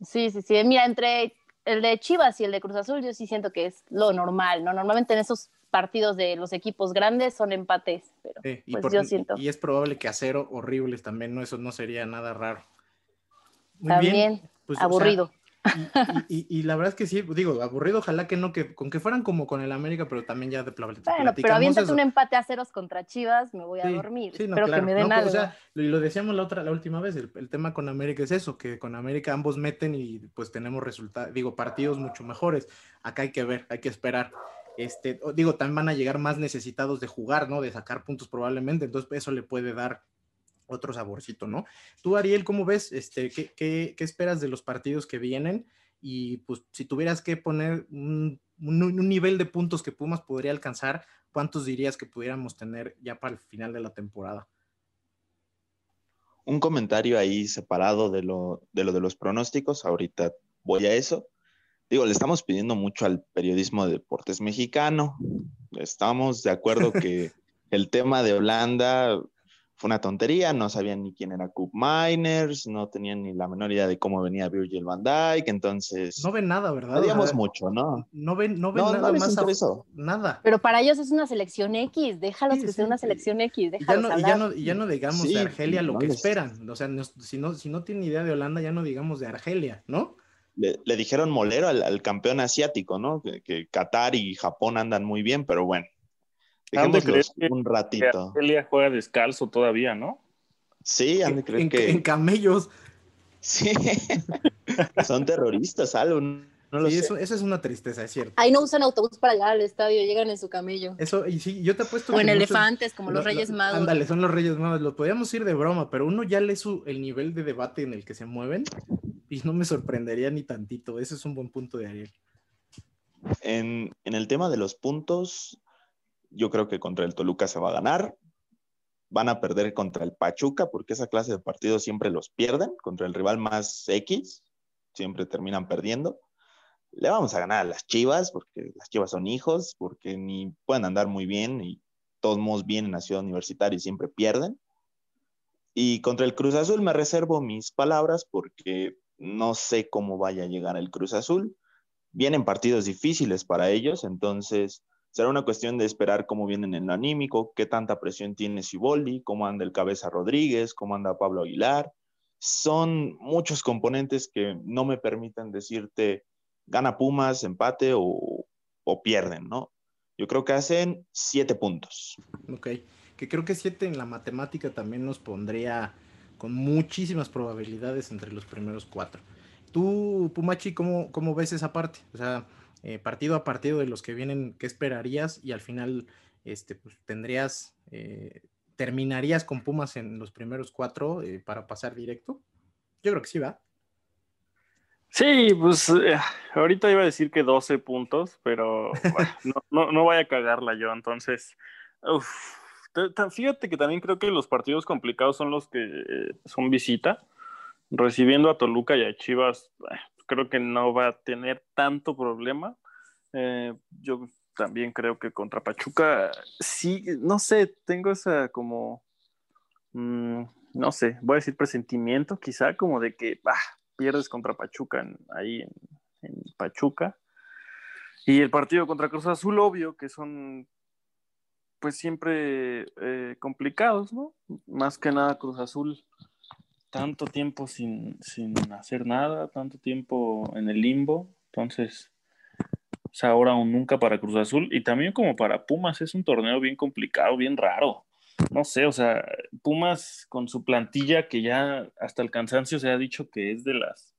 Sí, sí, sí, mira, entre el de Chivas y el de Cruz Azul yo sí siento que es lo normal, ¿no? Normalmente en esos partidos de los equipos grandes son empates, pero pues yo siento. Y es probable que a cero horribles también, ¿no? Eso no sería nada raro. Muy también, bien. Pues, aburrido. Y, la verdad es que sí, digo, aburrido, ojalá que no, que con que fueran como con el América, pero también ya de Bueno, pero aviéntate un empate a ceros contra Chivas, me voy a dormir. Sí, pero que me den algo. O sea, lo decíamos la otra, la última vez, el, tema con América es eso, que con América ambos meten y pues tenemos resultados, digo, partidos mucho mejores. Acá hay que ver, hay que esperar. Este, digo, también van a llegar más necesitados de jugar, ¿no? De sacar puntos probablemente, entonces eso le puede dar otro saborcito, ¿no? Tú, Ariel, ¿cómo ves? Este, ¿qué, qué, qué esperas de los partidos que vienen? Y pues si tuvieras que poner un, un, nivel de puntos que Pumas podría alcanzar, ¿cuántos dirías que pudiéramos tener ya para el final de la temporada? Un comentario ahí separado de lo de, lo de los pronósticos, ahorita voy a eso. Digo, le estamos pidiendo mucho al periodismo de deportes mexicano. Estamos de acuerdo (laughs) que el tema de Holanda fue una tontería, no sabían ni quién era Coop Miners, no tenían ni la menor idea de cómo venía Virgil van Dijk, entonces... No ven nada, ¿verdad? Odiamos mucho, ¿no? No ven, no ven nada más. Nada. Pero para ellos es una selección X, déjalos que sea una selección X, déjalos ya no, ya no, ya no digamos de Argelia lo que esperan, o sea, si, no, si no tienen idea de Holanda, ya no digamos de Argelia, ¿no? Le, dijeron molero al, campeón asiático, ¿no? Que, que Qatar y Japón andan muy bien, pero bueno. Dejémoslos un ratito. Argelia juega descalzo todavía, ¿no? Sí, han de creer que... En camellos. Sí. (laughs) Son terroristas, algo. No sí, Eso, eso, es una tristeza, es cierto. Ahí no usan autobús para llegar al estadio, llegan en su camello. Eso, y sí, yo te apuesto. O en elefantes, como los Reyes Magos. Ándale, son los Reyes Magos. Lo podríamos ir de broma, pero uno ya lee su, el nivel de debate en el que se mueven y no me sorprendería ni tantito. Ese es un buen punto de Ariel. En, en el tema de los puntos, yo creo que contra el Toluca se va a ganar. Van a perder contra el Pachuca porque esa clase de partidos siempre los pierden. Contra el rival más X, siempre terminan perdiendo. Le vamos a ganar a las Chivas porque las Chivas son hijos, porque ni pueden andar muy bien y todos modos vienen a Ciudad Universitaria y siempre pierden. Y contra el Cruz Azul me reservo mis palabras porque no sé cómo vaya a llegar el Cruz Azul. Vienen partidos difíciles para ellos, entonces Será una cuestión de esperar cómo vienen en lo anímico, qué tanta presión tiene Siboldi, cómo anda el Cabeza Rodríguez, cómo anda Pablo Aguilar. Son muchos componentes que no me permiten decirte gana Pumas, empate o, pierden, ¿no? Yo creo que hacen siete puntos. Ok, que creo que siete en la matemática también nos pondría con muchísimas probabilidades entre los primeros cuatro. Tú, Pumachi, ¿cómo, cómo ves esa parte? O sea, eh, partido a partido de los que vienen, ¿qué esperarías? Y al final, este, pues tendrías, eh, terminarías con Pumas en los primeros cuatro eh, para pasar directo. Yo creo que sí, ¿va? Sí, pues ahorita iba a decir que 12 puntos, pero (laughs) no, no, voy a cagarla yo, entonces, fíjate que también creo que los partidos complicados son los que son visita, recibiendo a Toluca y a Chivas, creo que no va a tener tanto problema. Eh, yo también creo que contra Pachuca, sí, no sé, tengo esa como, mm, no sé, voy a decir presentimiento quizá, como de que pierdes contra Pachuca ahí en, Pachuca. Y el partido contra Cruz Azul, obvio, que son pues siempre eh, complicados, ¿no? Más que nada Cruz Azul tanto tiempo sin, hacer nada, tanto tiempo en el limbo. Entonces, es ahora o nunca para Cruz Azul y también como para Pumas es un torneo bien complicado, bien raro. No sé, o sea, Pumas con su plantilla que ya hasta el cansancio se ha dicho que es de las,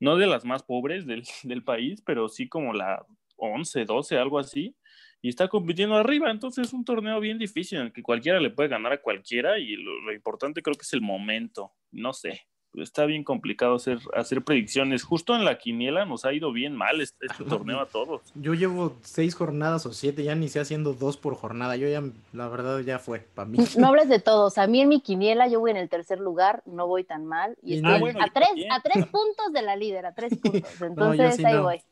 no de las más pobres del, del país, pero sí como la 11, 12, algo así y está compitiendo arriba. Entonces es un torneo bien difícil en el que cualquiera le puede ganar a cualquiera y lo, importante creo que es el momento. No sé, está bien complicado hacer, hacer predicciones. Justo en la quiniela nos ha ido bien mal este, este (laughs) torneo a todos. Yo llevo seis jornadas o siete, ya ni sé haciendo dos por jornada. Yo ya, la verdad, ya fue para mí. (laughs) No hables de todos. A mí en mi quiniela yo voy en el tercer lugar, no voy tan mal. Y estoy a, tres, a tres puntos de la líder, a tres (laughs) puntos. Entonces ahí voy.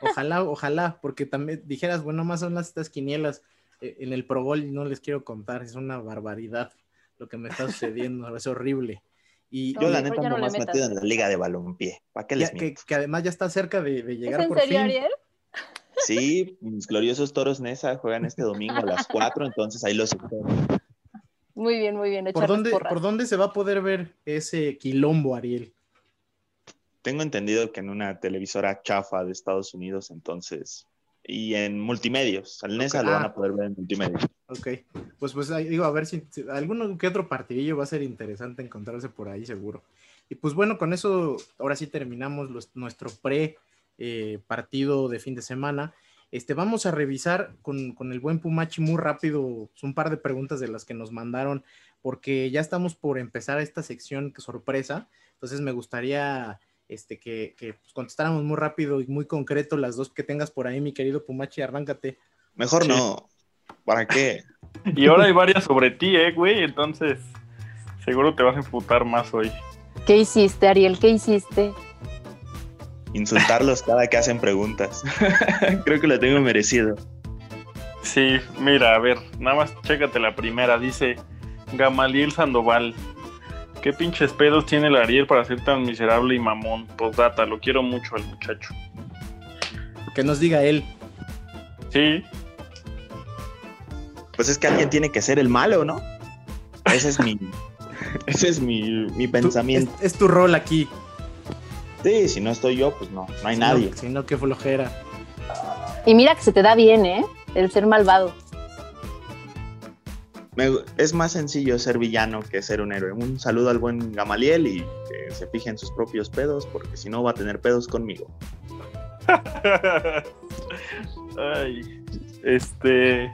Ojalá, ojalá, porque también dijeras, bueno, más son las estas quinielas eh, en el Pro Bowl, no les quiero contar, es una barbaridad lo que me está (laughs) sucediendo, es horrible. Y yo la neta no, más metido en la liga de balompié. ¿Para qué les que, que, además ya está cerca de, llegar ¿Es en serio, Ariel? Sí, mis gloriosos toros Nesa juegan este domingo a las 4, entonces ahí los espero. Muy bien, muy bien. ¿Por dónde, ¿Por dónde se va a poder ver ese quilombo, Ariel? Tengo entendido que en una televisora chafa de Estados Unidos, entonces, y en multimedios. Al NESA lo van a ah. poder ver en multimedia. Ok, pues pues digo, a ver si, alguno que otro partidillo va a ser interesante encontrarse por ahí seguro. Y pues bueno, con eso ahora sí terminamos nuestro pre eh, partido de fin de semana. Este, vamos a revisar con, con, el buen Pumachi muy rápido un par de preguntas de las que nos mandaron, porque ya estamos por empezar esta sección que sorpresa. Entonces me gustaría este, que, pues, contestáramos muy rápido y muy concreto las dos que tengas por ahí, mi querido Pumachi, arráncate. Mejor no. ¿Para qué? Y ahora hay varias sobre ti, eh, güey, entonces seguro te vas a emputar más hoy. ¿Qué hiciste, Ariel? ¿Qué hiciste? Insultarlos cada que hacen preguntas. (laughs) Creo que lo tengo merecido. Sí, mira, a ver, nada más chécate la primera. Dice Gamaliel Sandoval. ¿Qué pinches pedos tiene el Ariel para ser tan miserable y mamón? Postdata, lo quiero mucho al muchacho. Que nos diga él. Sí. Pues es que alguien tiene que ser el malo, ¿no? Ese es mi, (laughs) ese es mi, pensamiento. es, tu rol aquí. Sí, si no estoy yo, pues no, no hay nadie. si no, qué flojera. Y mira que se te da bien, ¿eh? El ser malvado es más sencillo ser villano que ser un héroe. Un saludo al buen Gamaliel y que se fije en sus propios pedos, porque si no va a tener pedos conmigo. (laughs) Ay, este.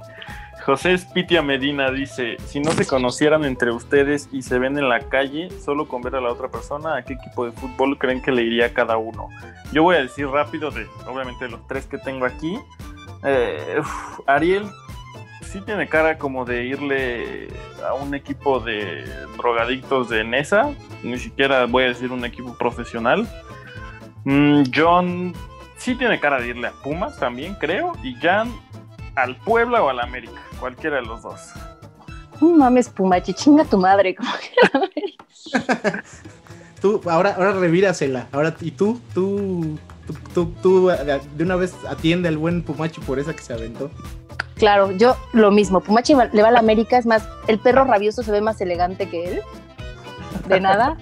José Spitia Medina dice: Si no se conocieran entre ustedes y se ven en la calle, solo con ver a la otra persona, ¿a qué equipo de fútbol creen que le iría cada uno? Yo voy a decir rápido, de obviamente los tres que tengo aquí. Eh, Ariel, sí tiene cara como de irle a un equipo de drogadictos de Nesa, ni siquiera voy a decir un equipo profesional. Mm, John sí tiene cara de irle a Pumas también, creo, y Jan al Puebla o al América, cualquiera de los dos. No mames, Pumachi, chinga tu madre, como que (laughs) tú, ahora, ahora revírasela, ahora, y tú, tú, tú, tú, de una vez atiende al buen Pumachi por esa que se aventó. Claro, yo lo mismo. Pumachi le va a la América, es más, el perro rabioso se ve más elegante que él. De nada.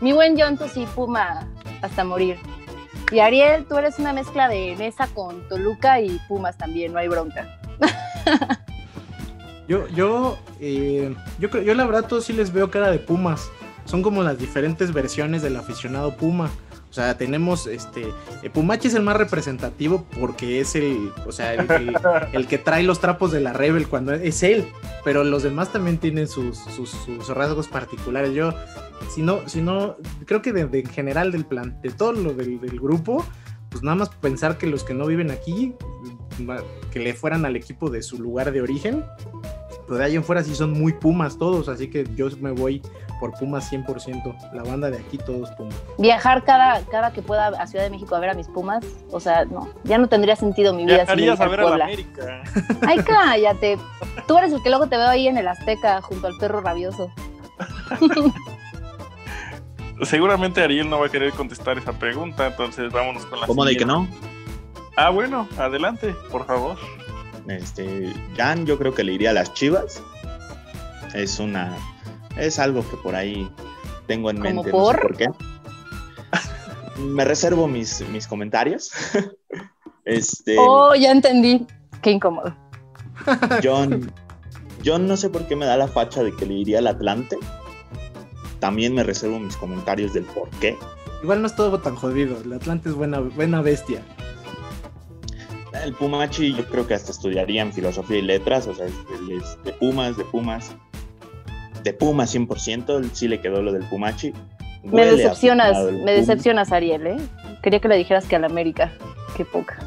Mi buen John, tú sí, Puma hasta morir. Y Ariel, tú eres una mezcla de Mesa con Toluca y Pumas también, no hay bronca. (laughs) Yo, yo, eh, yo, yo la verdad todos sí les veo cara de Pumas. Son como las diferentes versiones del aficionado Puma. O sea, tenemos este. Eh, Pumachi es el más representativo porque es el. O sea, el, que trae los trapos de la Rebel cuando es él. Pero los demás también tienen sus, sus, rasgos particulares. Yo, si no, si no, creo que de, en general del plan, de todo lo del, grupo, pues nada más pensar que los que no viven aquí, que le fueran al equipo de su lugar de origen, pero de ahí en fuera sí son muy Pumas todos, así que yo me voy por Pumas 100%. La banda de aquí todos Pumas. Viajar cada, cada que pueda a Ciudad de México a ver a mis Pumas, o sea, no, ya no tendría sentido mi vida. Viajarías a ver a la América. Ay, cállate. Tú eres el que luego te veo ahí en el Azteca junto al perro rabioso. (laughs) Seguramente Ariel no va a querer contestar esa pregunta, entonces vámonos con la ¿Cómo de que no? Ah, bueno, adelante, por favor. Este, Jan, yo creo que le iría a las Chivas. Es una es algo que por ahí tengo en mente. Por? No sé por qué. (laughs) Me reservo mis, mis comentarios. (laughs) este, oh, ya entendí. Qué incómodo. John, (laughs) John no sé por qué me da la facha de que le iría al Atlante. También me reservo mis comentarios del por qué. Igual no es todo tan jodido. El Atlante es buena, buena bestia. El Pumachi yo creo que hasta estudiaría en filosofía y letras, o sea, es de Pumas, de Pumas de Puma 100%, sí le quedó lo del Pumachi. me decepcionas, me decepcionas, Ariel, ¿eh? Quería que le dijeras que al América. Qué poca.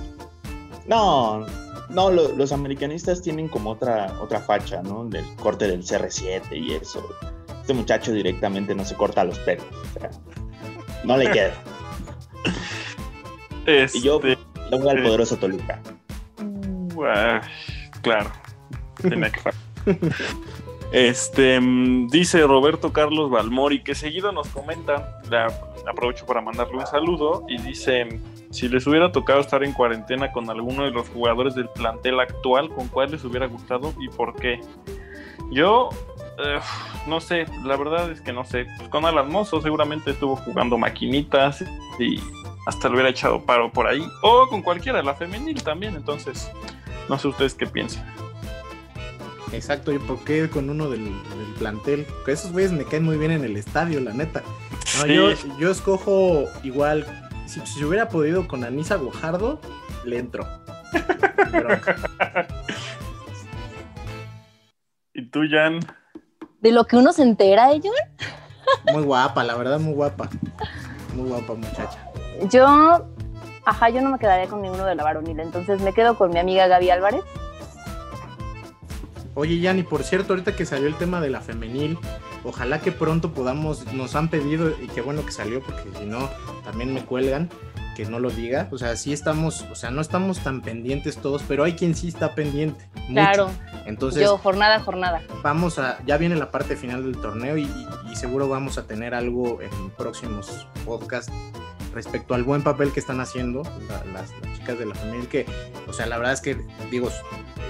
No, no, los americanistas tienen como otra, otra facha, ¿no? Del corte del CR7 y eso. Este muchacho directamente no se corta los pelos. no le queda. (laughs) Y yo, este, voy al poderoso Toluca. claro. Tiene que (laughs) Este mm, dice Roberto Carlos Balmori que seguido nos comenta, aprovecho para mandarle un saludo y dice si les hubiera tocado estar en cuarentena con alguno de los jugadores del plantel actual, ¿con cuál les hubiera gustado y por qué? Yo eh, no sé, la verdad es que no sé. Pues con Alan Mozo seguramente estuvo jugando maquinitas y hasta lo hubiera echado paro por ahí. O con cualquiera, la femenil también. Entonces, no sé ustedes qué piensan. Exacto, ¿y por qué con uno del, plantel? Porque esos güeyes me caen muy bien en el estadio, la neta. yo, yo, escojo igual, si, si hubiera podido con Anisa Guajardo, le entro. (laughs) ¿Y tú, Jan? ¿De lo que uno se entera, ellos? Muy guapa, la verdad, muy guapa. Muy guapa, muchacha. Yo, ajá, yo no me quedaría con ninguno de la varonil, entonces me quedo con mi amiga Gaby Álvarez. Oye, Jan, y por cierto, ahorita que salió el tema de la femenil, ojalá que pronto podamos, nos han pedido, y qué bueno que salió, porque si no, también me cuelgan, que no lo diga. O sea, sí estamos, o sea, no estamos tan pendientes todos, pero hay quien sí está pendiente. Claro. Entonces. Yo, jornada jornada. Vamos a, ya viene la parte final del torneo y, seguro vamos a tener algo en próximos podcasts respecto al buen papel que están haciendo las, chicas de la familia. Que, o sea, la verdad es que, digo,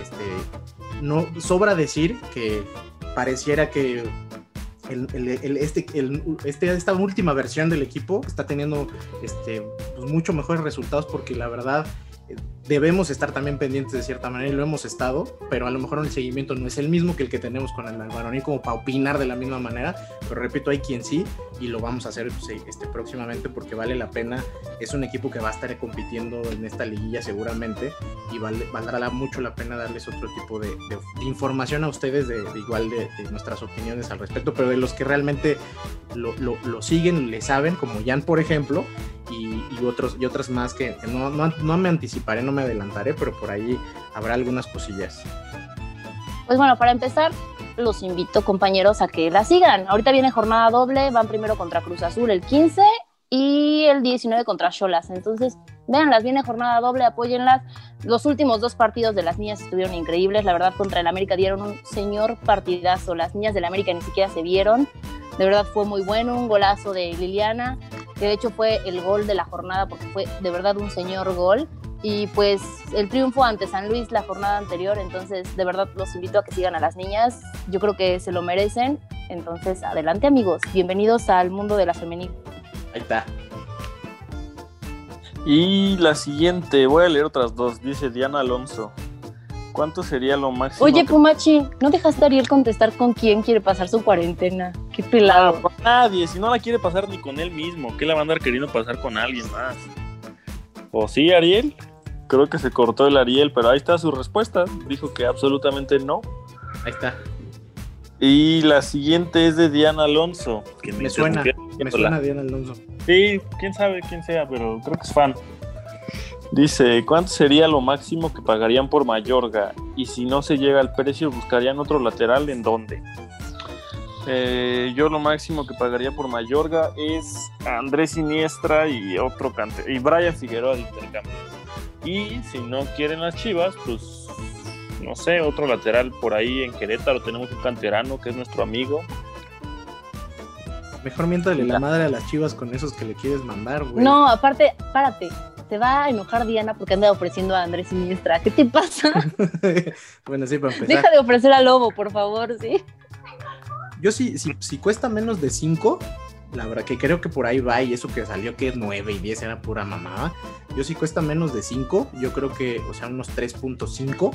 este, no sobra decir que pareciera que este, este, esta última versión del equipo está teniendo este, pues, mucho mejores resultados porque la verdad debemos estar también pendientes de cierta manera y lo hemos estado, pero a lo mejor el seguimiento no es el mismo que el que tenemos con el varonil como para opinar de la misma manera, pero repito, hay quien sí y lo vamos a hacer pues, este, próximamente porque vale la pena, es un equipo que va a estar compitiendo en esta liguilla seguramente y vale, valdrá mucho la pena darles otro tipo de, información a ustedes de, igual de, nuestras opiniones al respecto, pero de los que realmente lo, lo, siguen, le saben, como Jan por ejemplo, y, otros, y otras más que, no, no, no me anticiparé, no me adelantaré, pero por ahí habrá algunas cosillas. Pues bueno, para empezar, los invito, compañeros, a que la sigan. Ahorita viene jornada doble, van primero contra Cruz Azul el 15 y el 19 contra Cholas. Entonces, véanlas, viene jornada doble, apóyenlas. Los últimos dos partidos de las niñas estuvieron increíbles. La verdad, contra el América dieron un señor partidazo. Las niñas del América ni siquiera se vieron. De verdad fue muy bueno, un golazo de Liliana, que de hecho fue el gol de la jornada porque fue de verdad un señor gol y pues el triunfo ante San Luis la jornada anterior, entonces de verdad los invito a que sigan a las niñas, yo creo que se lo merecen, entonces adelante amigos, bienvenidos al mundo de la femenil. Ahí está. Y la siguiente, voy a leer otras dos, dice Diana Alonso. ¿Cuánto sería lo máximo? Oye, Pumachi, ¿no dejaste a Ariel contestar con quién quiere pasar su cuarentena? Qué pelado. con nadie, si no la quiere pasar ni con él mismo, ¿qué la va a andar queriendo pasar con alguien más? ¿O sí, Ariel? Creo que se cortó el Ariel, pero ahí está su respuesta. Dijo que absolutamente no. Ahí está. Y la siguiente es de Diana Alonso. Que me, suena, me suena Diana Alonso. Sí, quién sabe quién sea, pero creo que es fan. Dice, ¿cuánto sería lo máximo que pagarían por Mayorga? Y si no se llega al precio, ¿buscarían otro lateral en dónde? Eh, yo lo máximo que pagaría por Mayorga es Andrés Siniestra y otro cante y Brian Figueroa de intercambio. Y si no quieren las Chivas, pues no sé, otro lateral por ahí en Querétaro. Tenemos un canterano que es nuestro amigo. Mejor miéntale la madre a las Chivas con esos que le quieres mandar, güey. No, aparte, párate. Te va a enojar Diana porque anda ofreciendo a Andrés Siniestra. ¿Qué te pasa? (laughs) bueno, sí, para empezar. Deja de ofrecer a Lobo, por favor, sí. Yo sí, si, si cuesta menos de 5, la verdad que creo que por ahí va y eso que salió que es 9 y 10 era pura mamada. Yo sí cuesta menos de 5, yo creo que, o sea, unos 3.5,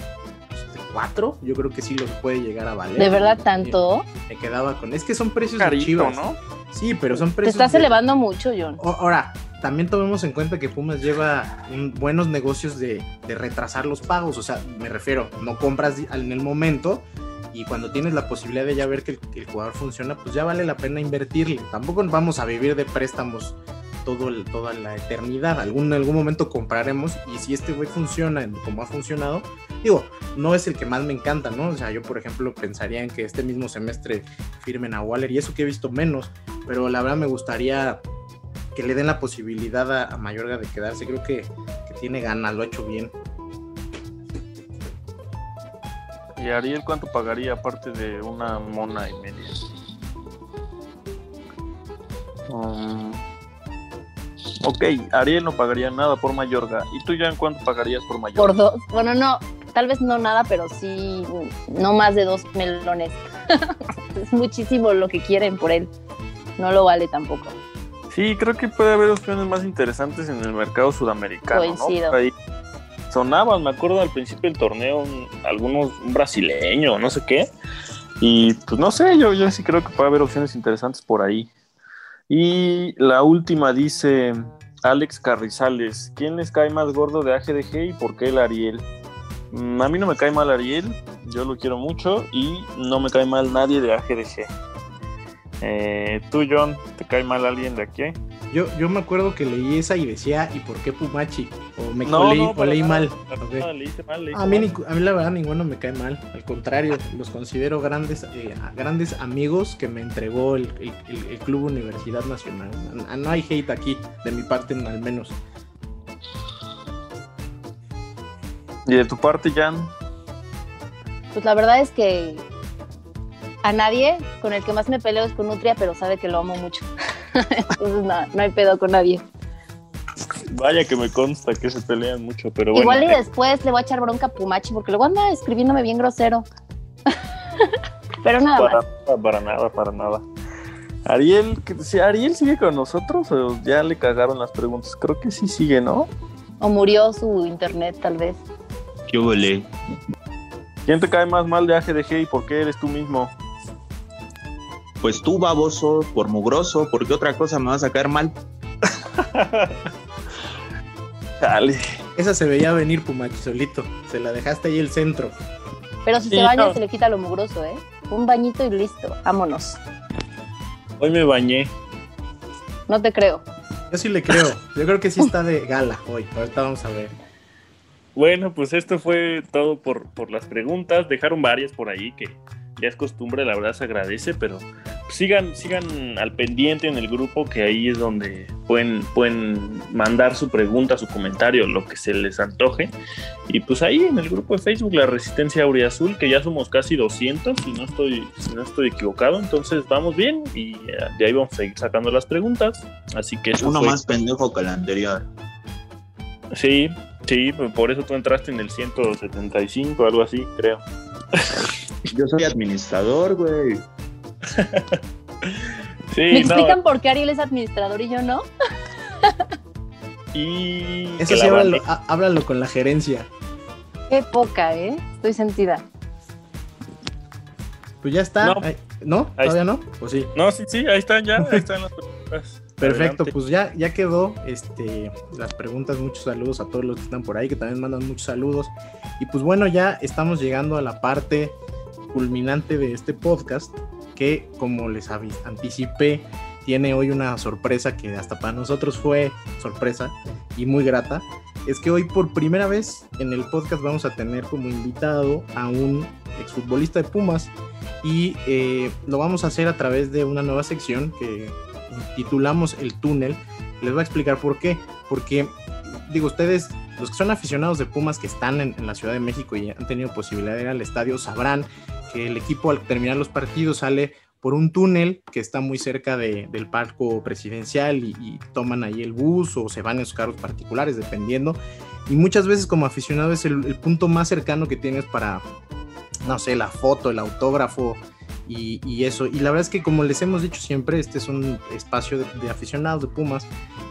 4, yo creo que sí los puede llegar a valer. ¿De verdad tanto? Me, quedaba con, es que son precios de Chivas. ¿no? Sí, pero son precios. Te estás elevando mucho, John. Ahora, también tomemos en cuenta que Pumas lleva buenos negocios de, de, retrasar los pagos, o sea, me refiero, no compras en el momento y cuando tienes la posibilidad de ya ver que el, jugador funciona, pues ya vale la pena invertirle. Tampoco vamos a vivir de préstamos todo toda la eternidad. Algún, algún momento compraremos y si este güey funciona como ha funcionado, digo, no es el que más me encanta, ¿no? O sea, yo por ejemplo pensaría en que este mismo semestre firmen a Waller y eso que he visto menos, pero la verdad me gustaría que le den la posibilidad a, Mayorga de quedarse. Creo que tiene ganas, lo ha hecho bien. ¿Y Ariel cuánto pagaría aparte de una mona y media? Um, ok, Ariel no pagaría nada por Mayorga. ¿Y tú, ya en cuánto pagarías por Mayorga? Por dos. Bueno, no, tal vez no nada, pero sí no más de dos melones. (laughs) es muchísimo lo que quieren por él. No lo vale tampoco. Sí, creo que puede haber opciones más interesantes en el mercado sudamericano. Coincido. Sonaban, me acuerdo al principio del torneo, algunos, un brasileño, no sé qué. Y pues no sé, yo, yo sí creo que puede haber opciones interesantes por ahí. Y la última dice Alex Carrizales, ¿quién les cae más gordo de AGDG y por qué el Ariel? Mm, a mí no me cae mal Ariel, yo lo quiero mucho y no me cae mal nadie de AGDG. Eh, ¿Tú, John, te cae mal alguien de aquí? Yo, yo me acuerdo que leí esa y decía, ¿y por qué Pumachi? O me no, leí, mal. a, mí, a mí la verdad ninguno me cae mal. Al contrario, los considero grandes, eh, grandes amigos que me entregó el, el, Club Universidad Nacional. No hay hate aquí, de mi parte al menos. ¿Y de tu parte, Jan? Pues la verdad es que a nadie, con el que más me peleo es con Nutria, pero sabe que lo amo mucho. (laughs) Entonces no, no hay pedo con nadie. Vaya que me consta que se pelean mucho, pero bueno. Igual y después le voy a echar bronca a Pumachi, porque luego anda escribiéndome bien grosero. (laughs) pero nada para, Nada, para nada, para nada. Ariel, ¿Ariel sigue con nosotros o ya le cagaron las preguntas? Creo que sí sigue, ¿no? O murió su internet, tal vez. ¿Qué huele? ¿Quién te cae más mal de AGDG y por qué eres tú mismo? Pues tú, baboso, por mugroso, porque otra cosa me vas a caer mal. Dale. Esa se veía venir, Pumachi, solito. Se la dejaste ahí el centro. Pero si se baña, se le quita lo mugroso, ¿eh? Un bañito y listo. Vámonos. Hoy me bañé. No te creo. Yo sí le creo. Yo creo que sí está de gala hoy. Ahorita vamos a ver. Bueno, pues esto fue todo por, por las preguntas. Dejaron varias por ahí que ya es costumbre, la verdad se agradece, pero sigan, sigan al pendiente en el grupo, que ahí es donde pueden, pueden mandar su pregunta, su comentario, lo que se les antoje. Y pues ahí en el grupo de Facebook, La Resistencia Azul, que ya somos casi 200, si no estoy, si no estoy equivocado, entonces vamos bien y eh, de ahí vamos a seguir sacando las preguntas. Así que Uno más pendejo que el anterior. Sí, sí, por eso tú entraste en el 175, algo así, creo. Yo soy administrador, güey. (laughs) ¿Me explican por qué Ariel es administrador y yo no? y. Eso sí, háblalo, con la gerencia. Qué poca, ¿eh? Estoy sentida. Pues ya está. ¿No? ¿Todavía no? ¿O sí? No, sí, sí, ahí están ya. Ahí están las preguntas. Perfecto, pues ya, ya quedó este, las preguntas. Muchos saludos a todos los que están por ahí, que también mandan muchos saludos. Y pues bueno, ya estamos llegando a la parte culminante de este podcast, que como les anticipé, tiene hoy una sorpresa que hasta para nosotros fue sorpresa y muy grata. Es que hoy por primera vez en el podcast vamos a tener como invitado a un exfutbolista de Pumas y eh, lo vamos a hacer a través de una nueva sección que titulamos El túnel. Les voy a explicar por qué. Porque, digo, ustedes, los que son aficionados de Pumas que están en, la Ciudad de México y han tenido posibilidad de ir al estadio, sabrán que el equipo al terminar los partidos sale por un túnel que está muy cerca del palco presidencial y, toman ahí el bus o se van en sus carros particulares, dependiendo. Y muchas veces como aficionado es el, punto más cercano que tienes para, no sé, la foto, el autógrafo y, eso. Y la verdad es que como les hemos dicho siempre, este es un espacio de aficionados de Pumas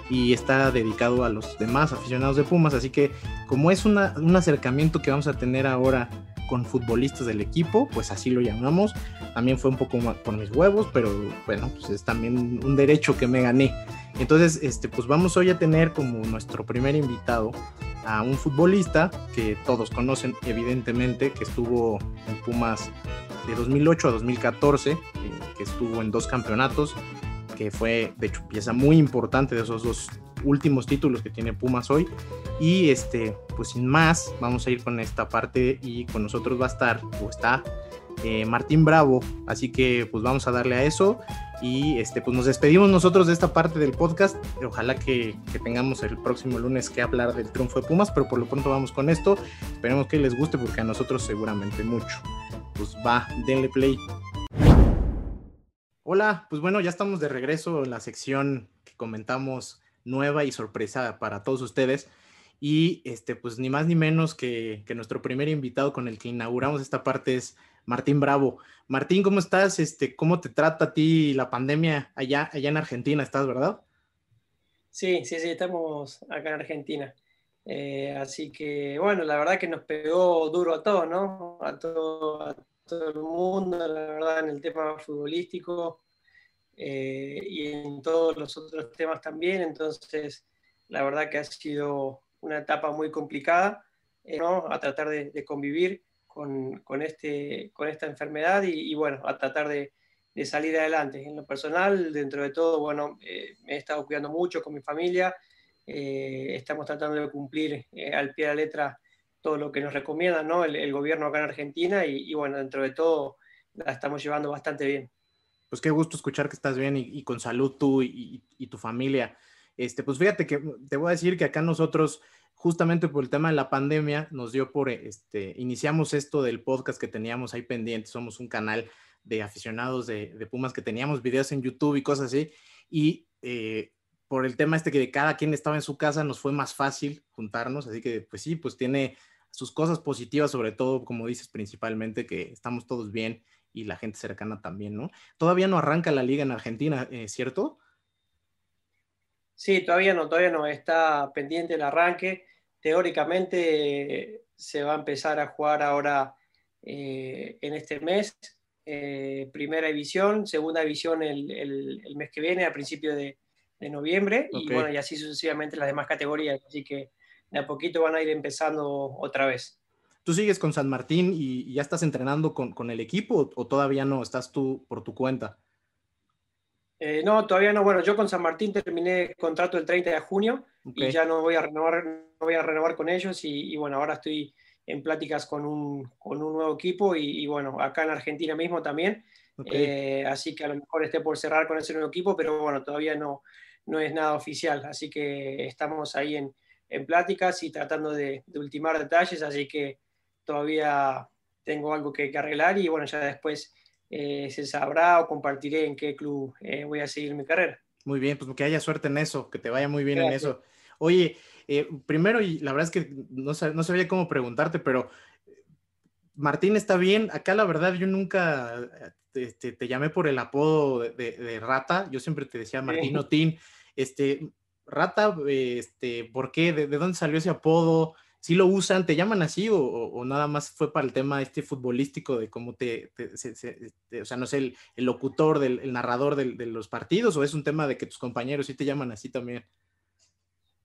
y está dedicado a los demás aficionados de Pumas. Así que como es un acercamiento que vamos a tener ahora con futbolistas del equipo, pues así lo llamamos. También fue un poco por mis huevos, pero bueno, pues es también un derecho que me gané. Entonces, este, pues vamos hoy a tener como nuestro primer invitado a un futbolista que todos conocen evidentemente, que estuvo en Pumas de 2008 a 2014, eh, que estuvo en dos campeonatos, que fue de hecho pieza muy importante de esos dos últimos títulos que tiene Pumas hoy. Y este, pues sin más, vamos a ir con esta parte y con nosotros va a estar o está eh, Martín Bravo. Así que pues vamos a darle a eso. Y este, pues nos despedimos nosotros de esta parte del podcast. Ojalá que, que, tengamos el próximo lunes que hablar del triunfo de Pumas, pero por lo pronto vamos con esto. Esperemos que les guste porque a nosotros seguramente mucho. Pues va, denle play. Hola, pues bueno, ya estamos de regreso en la sección que comentamos nueva y sorpresa para todos ustedes. Y este, pues ni más ni menos que, que nuestro primer invitado con el que inauguramos esta parte es Martín Bravo. Martín, ¿cómo estás? Este, ¿Cómo te trata a ti la pandemia allá, allá en Argentina? ¿Estás, verdad? Sí, sí, sí, estamos acá en Argentina. Eh, así que, bueno, la verdad que nos pegó duro a todos, ¿no? A todo, a todo el mundo, la verdad, en el tema futbolístico eh, y en todos los otros temas también. Entonces, la verdad que ha sido una etapa muy complicada, eh, ¿no? A tratar de, convivir con, con, este, con esta enfermedad y, bueno, a tratar de, de, salir adelante. En lo personal, dentro de todo, bueno, me he estado cuidando mucho con mi familia eh, estamos tratando de cumplir eh, al pie de la letra todo lo que nos recomienda ¿no? el, gobierno acá en Argentina y, bueno, dentro de todo la estamos llevando bastante bien. Pues qué gusto escuchar que estás bien y, con salud tú y, tu familia. Este, pues fíjate que te voy a decir que acá nosotros, justamente por el tema de la pandemia, nos dio por, este, iniciamos esto del podcast que teníamos ahí pendiente, somos un canal de aficionados de, de Pumas que teníamos videos en YouTube y cosas así, y eh, por el tema este que de cada quien estaba en su casa, nos fue más fácil juntarnos, así que pues sí, pues tiene sus cosas positivas, sobre todo, como dices, principalmente que estamos todos bien y la gente cercana también, ¿no? Todavía no arranca la liga en Argentina, eh, ¿cierto? Sí, todavía no, todavía no, está pendiente el arranque. Teóricamente se va a empezar a jugar ahora eh, en este mes, eh, primera división, segunda división el, el mes que viene, a principio de, de noviembre y bueno, y así sucesivamente las demás categorías, así que de a poquito van a ir empezando otra vez. ¿Tú sigues con San Martín y, ya estás entrenando con, el equipo o, todavía no? ¿Estás tú por tu cuenta? Eh, no, todavía no. Bueno, yo con San Martín terminé contrato el 30 de junio y ya no voy a renovar, no voy a renovar con ellos y, bueno, ahora estoy en pláticas con un, con un nuevo equipo y, bueno, acá en Argentina mismo también. Eh, así que a lo mejor esté por cerrar con ese nuevo equipo, pero bueno, todavía no, no es nada oficial, así que estamos ahí en, en pláticas y tratando de, ultimar detalles, así que todavía tengo algo que, arreglar y bueno, ya después eh, se sabrá o compartiré en qué club eh, voy a seguir mi carrera. Muy bien, pues que haya suerte en eso, que te vaya muy bien en eso. Oye, eh, primero, y la verdad es que no, no sabía cómo preguntarte, pero Martín está bien. Acá la verdad yo nunca te, te, llamé por el apodo de, rata. Yo siempre te decía Martín Otín. Este, Rata, este, ¿por qué? ¿De, dónde salió ese apodo? ¿Sí lo usan? ¿Te llaman así o, nada más fue para el tema este futbolístico de cómo te, o sea, no sé, el, locutor, del, el narrador de, los partidos o es un tema de que tus compañeros sí te llaman así también?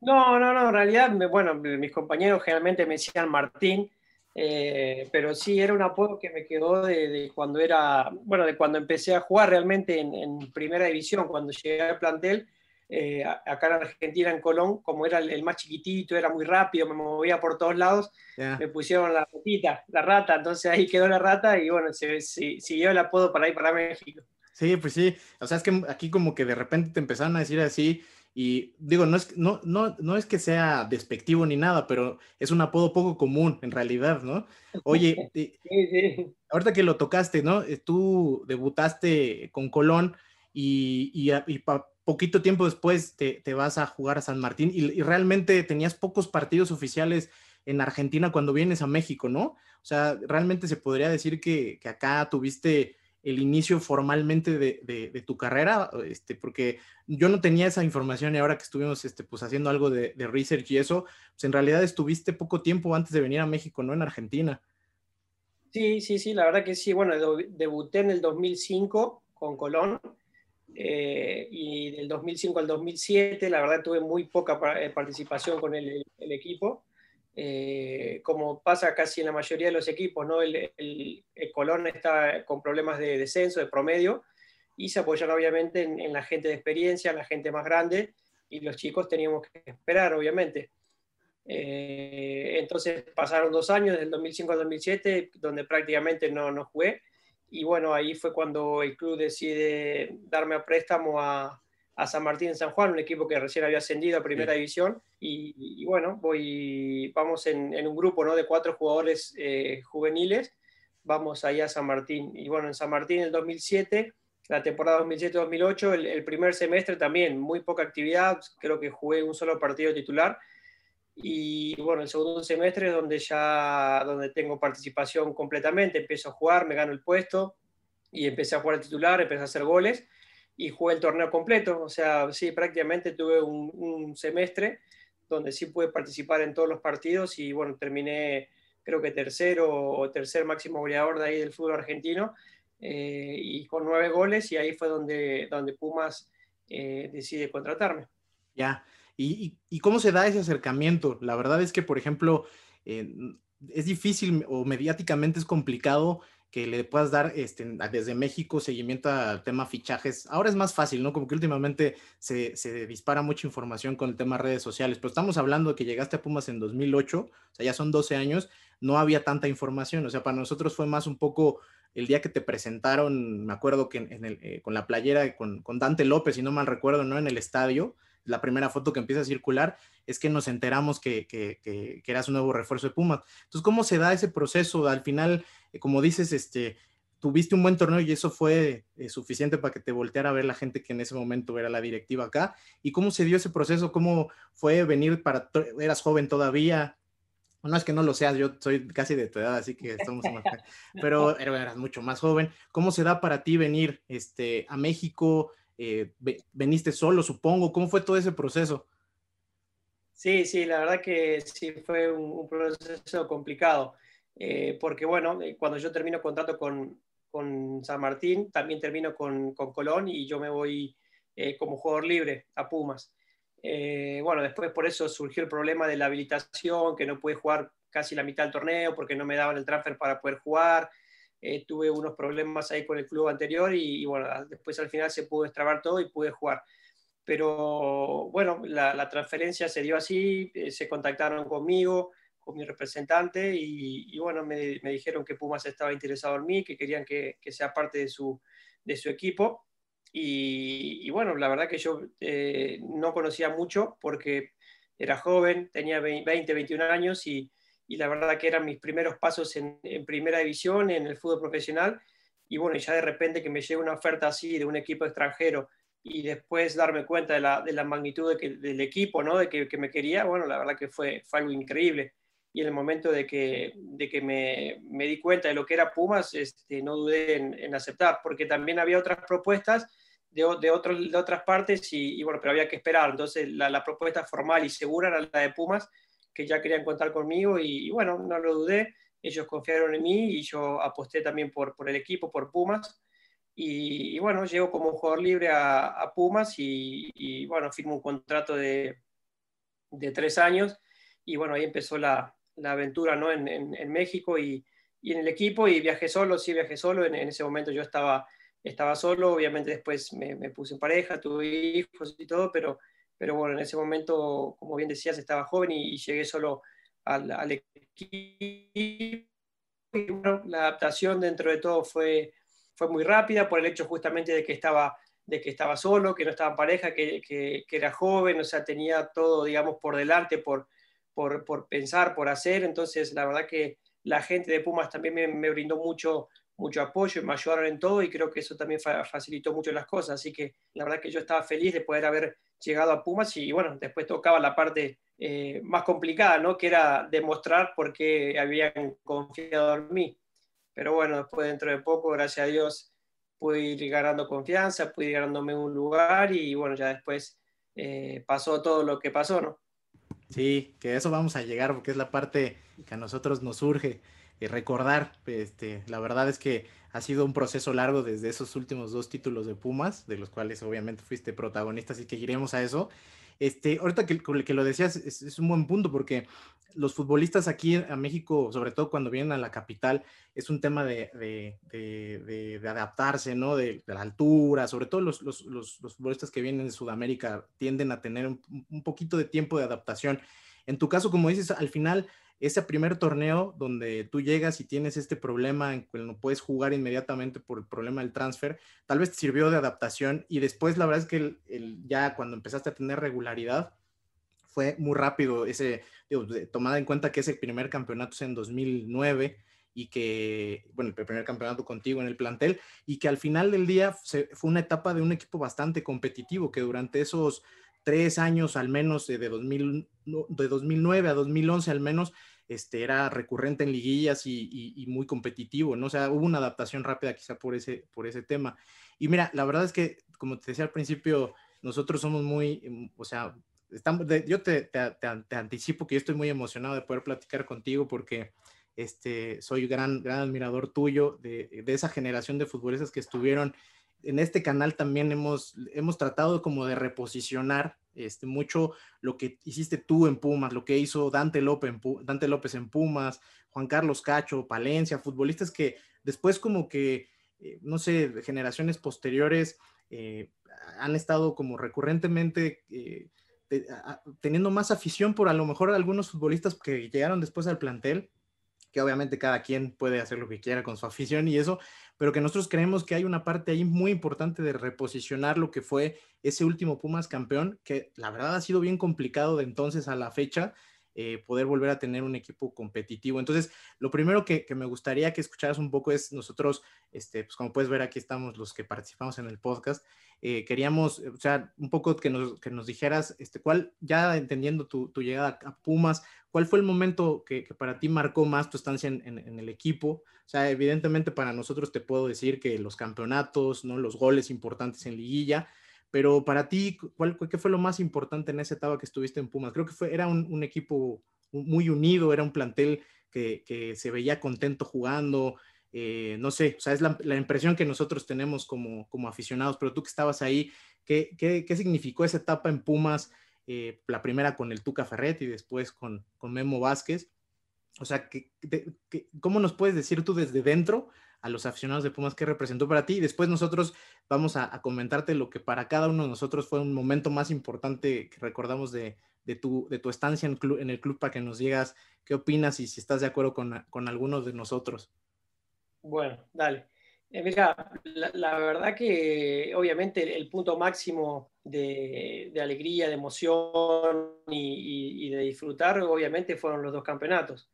No, no, no, en realidad, bueno, mis compañeros generalmente me decían Martín, eh, pero sí era un apodo que me quedó de, cuando era, bueno, de cuando empecé a jugar realmente en, en primera división, cuando llegué al plantel, eh, acá en Argentina, en Colón, como era el, más chiquitito, era muy rápido, me movía por todos lados, me pusieron la ratita, la rata, entonces ahí quedó la rata y bueno, se, siguió el apodo para ir para México. Sí, pues sí, o sea, es que aquí como que de repente te empezaron a decir así y digo, no es, no, no, no es que sea despectivo ni nada, pero es un apodo poco común en realidad, ¿no? Oye, (laughs) ahorita que lo tocaste, ¿no? Eh, tú debutaste con Colón y, y, y poquito tiempo después te, vas a jugar a San Martín y, realmente tenías pocos partidos oficiales en Argentina cuando vienes a México, ¿no? O sea, realmente se podría decir que, acá tuviste el inicio formalmente de, tu carrera, este, porque yo no tenía esa información y ahora que estuvimos este, pues, haciendo algo de, research y eso, pues en realidad estuviste poco tiempo antes de venir a México, ¿no? En Argentina. Sí, sí, sí, la verdad que sí. Bueno, debuté en el 2005 con Colón eh, y del 2005 al 2007, la verdad tuve muy poca eh, participación con el, equipo, eh, como pasa casi en la mayoría de los equipos, ¿no? El, Colón está con problemas de descenso, de promedio, y se apoyan obviamente en, la gente de experiencia, en la gente más grande, y los chicos teníamos que esperar, obviamente. entonces pasaron dos años, del 2005 al 2007, donde prácticamente no, no jugué y bueno, ahí fue cuando el club decide darme a préstamo a, a San Martín en San Juan, un equipo que recién había ascendido a Primera División. Y, bueno, voy, vamos en, en, un grupo ¿no? de cuatro jugadores eh, juveniles, vamos ahí a San Martín. Y bueno, en San Martín en el 2007, la temporada 2007-2008, el, primer semestre también, muy poca actividad, creo que jugué un solo partido titular. Y bueno, el segundo semestre es donde ya donde tengo participación completamente, empiezo a jugar, me gano el puesto y empecé a jugar titular, empecé a hacer goles y jugué el torneo completo. O sea, sí, prácticamente tuve un, semestre donde sí pude participar en todos los partidos y bueno, terminé creo que tercero o tercer máximo goleador de ahí del fútbol argentino eh, y con nueve goles y ahí fue donde, donde Pumas eh, decide contratarme. Ya, ¿Y, cómo se da ese acercamiento? La verdad es que, por ejemplo, es difícil o mediáticamente es complicado que le puedas dar este, desde México seguimiento al tema fichajes. Ahora es más fácil, ¿no? Como que últimamente se, dispara mucha información con el tema redes sociales, pero estamos hablando de que llegaste a Pumas en 2008, o sea, ya son 12 años, no había tanta información, o sea, para nosotros fue más un poco el día que te presentaron, me acuerdo que eh, con la playera, con, con, Dante López, si no mal recuerdo, ¿no? En el estadio, la primera foto que empieza a circular es que nos enteramos que, que, eras un nuevo refuerzo de Pumas. Entonces, ¿cómo se da ese proceso? Al final, eh, como dices, este, tuviste un buen torneo y eso fue eh, suficiente para que te volteara a ver la gente que en ese momento era la directiva acá. ¿Y cómo se dio ese proceso? ¿Cómo fue venir para, eras joven todavía? No es que no lo seas, yo soy casi de tu edad, así que estamos más, (laughs) pero eras mucho más joven. ¿Cómo se da para ti venir este, a México? Eh, veniste solo, supongo. ¿Cómo fue todo ese proceso? Sí, sí, la verdad que sí fue un, proceso complicado, eh, porque bueno, eh, cuando yo termino contrato con, con San Martín, también termino con, con, Colón y yo me voy como jugador libre a Pumas. bueno, después por eso surgió el problema de la habilitación, que no pude jugar casi la mitad del torneo porque no me daban el transfer para poder jugar. Eh, tuve unos problemas ahí con el club anterior y, bueno, después al final se pudo destrabar todo y pude jugar. Pero bueno, la, transferencia se dio así, eh, se contactaron conmigo, con mi representante y, bueno, me, dijeron que Pumas estaba interesado en mí, que querían que, sea parte de su, de su equipo. Y, bueno, la verdad que yo eh, no conocía mucho porque era joven, tenía 20, 21 años y, y la verdad que eran mis primeros pasos en, primera división, en el fútbol profesional, y bueno, ya de repente que me llega una oferta así de un equipo extranjero y después darme cuenta de la, de la magnitud de que, del equipo, ¿no? De que, que, me quería, bueno, la verdad que fue, fue algo increíble. Y en el momento de que, de que me, me di cuenta de lo que era Pumas, este, no dudé en, en aceptar, porque también había otras propuestas de, de, otros, de otras partes y, y, bueno, pero había que esperar. Entonces la, la propuesta formal y segura era la de Pumas que ya querían contar conmigo y, bueno, no lo dudé, ellos confiaron en mí y yo aposté también por, por el equipo, por Pumas. Y, bueno, llego como jugador libre a, Pumas y, bueno, firmo un contrato de, de, tres años. Y bueno, ahí empezó la, la aventura ¿no? en, en, México y, y, en el equipo. Y viajé solo, sí viajé solo, en, en, ese momento yo estaba, estaba solo, obviamente después me, me, puse en pareja, tuve hijos y todo, pero pero bueno, en ese momento, como bien decías, estaba joven y, llegué solo al, al, equipo. Y bueno, la adaptación dentro de todo fue, fue muy rápida por el hecho justamente de que estaba, de que estaba solo, que no estaba en pareja, que, que, era joven, o sea, tenía todo, digamos, por delante, por, por, por, pensar, por hacer. Entonces, la verdad que la gente de Pumas también me, me brindó mucho, mucho apoyo y me ayudaron en todo y creo que eso también facilitó mucho las cosas. Así que la verdad que yo estaba feliz de poder haber llegado a Pumas y bueno, después tocaba la parte eh, más complicada, ¿no? Que era demostrar por qué habían confiado en mí. Pero bueno, después dentro de poco, gracias a Dios, pude ir ganando confianza, pude ir ganándome un lugar y bueno, ya después eh, pasó todo lo que pasó, ¿no? Sí, que eso vamos a llegar porque es la parte que a nosotros nos surge eh, recordar. Este, la verdad es que ha sido un proceso largo desde esos últimos dos títulos de Pumas, de los cuales obviamente fuiste protagonista, así que iremos a eso. Este, ahorita que, que lo decías, es, un buen punto porque los futbolistas aquí a México, sobre todo cuando vienen a la capital, es un tema de, de, adaptarse, ¿no? De, la altura, sobre todo los, los, los, futbolistas que vienen de Sudamérica tienden a tener un, un poquito de tiempo de adaptación. En tu caso, como dices, al final ese primer torneo donde tú llegas y tienes este problema en que no puedes jugar inmediatamente por el problema del transfer, tal vez te sirvió de adaptación y después la verdad es que el, ya cuando empezaste a tener regularidad fue muy rápido ese, digo, tomada en cuenta que ese primer campeonato es en 2009 y que, bueno, el primer campeonato contigo en el plantel y que al final del día fue una etapa de un equipo bastante competitivo que durante esos tres años al menos, de, 2000, de 2009 a 2011 al menos, este, era recurrente en liguillas y, muy competitivo, ¿no? O sea, hubo una adaptación rápida quizá por ese, por ese tema. Y mira, la verdad es que, como te decía al principio, nosotros somos muy, em, o sea, estamos, yo te, te, anticipo que yo estoy muy emocionado de poder platicar contigo porque este, soy gran, gran admirador tuyo de, de esa generación de futbolistas que estuvieron en este canal también hemos, hemos tratado como de reposicionar este, mucho lo que hiciste tú en Pumas, lo que hizo Dante López, en, Pumas, Juan Carlos Cacho, Palencia, futbolistas que después como que, eh, no sé, generaciones posteriores eh, han estado como recurrentemente eh, teniendo más afición por a lo mejor algunos futbolistas que llegaron después al plantel que obviamente cada quien puede hacer lo que quiera con su afición y eso, pero que nosotros creemos que hay una parte ahí muy importante de reposicionar lo que fue ese último Pumas campeón, que la verdad ha sido bien complicado de entonces a la fecha. Eh, poder volver a tener un equipo competitivo. Entonces, lo primero que, me gustaría que escucharas un poco es nosotros, este, pues como puedes ver, aquí estamos los que participamos en el podcast, eh, queríamos, o sea, un poco que nos, que nos dijeras, este, cuál, ya entendiendo tu, tu llegada a Pumas, ¿Cuál fue el momento que, para ti marcó más tu estancia en, el equipo? O sea, evidentemente para nosotros te puedo decir que los campeonatos, ¿no? los goles importantes en liguilla, pero para ti, ¿cuál, ¿qué fue lo más importante en esa etapa que estuviste en Pumas? Creo que fue, era un, equipo muy unido, era un plantel que, se veía contento jugando, eh, no sé, o sea, es la, impresión que nosotros tenemos como, como aficionados, pero tú que estabas ahí, ¿qué, qué, qué significó esa etapa en Pumas? Eh, la primera con el Tuca Ferret y después con, con Memo Vázquez. O sea, que, ¿cómo nos puedes decir tú desde dentro a los aficionados de Pumas qué representó para ti? Y después nosotros vamos a, comentarte lo que para cada uno de nosotros fue un momento más importante que recordamos de, de, tu, de tu estancia en, en, el club para que nos digas qué opinas y si estás de acuerdo con, con algunos de nosotros. Bueno, dale. Eh, mira, la, verdad que obviamente el punto máximo de, alegría, de emoción y, de disfrutar, obviamente fueron los dos campeonatos.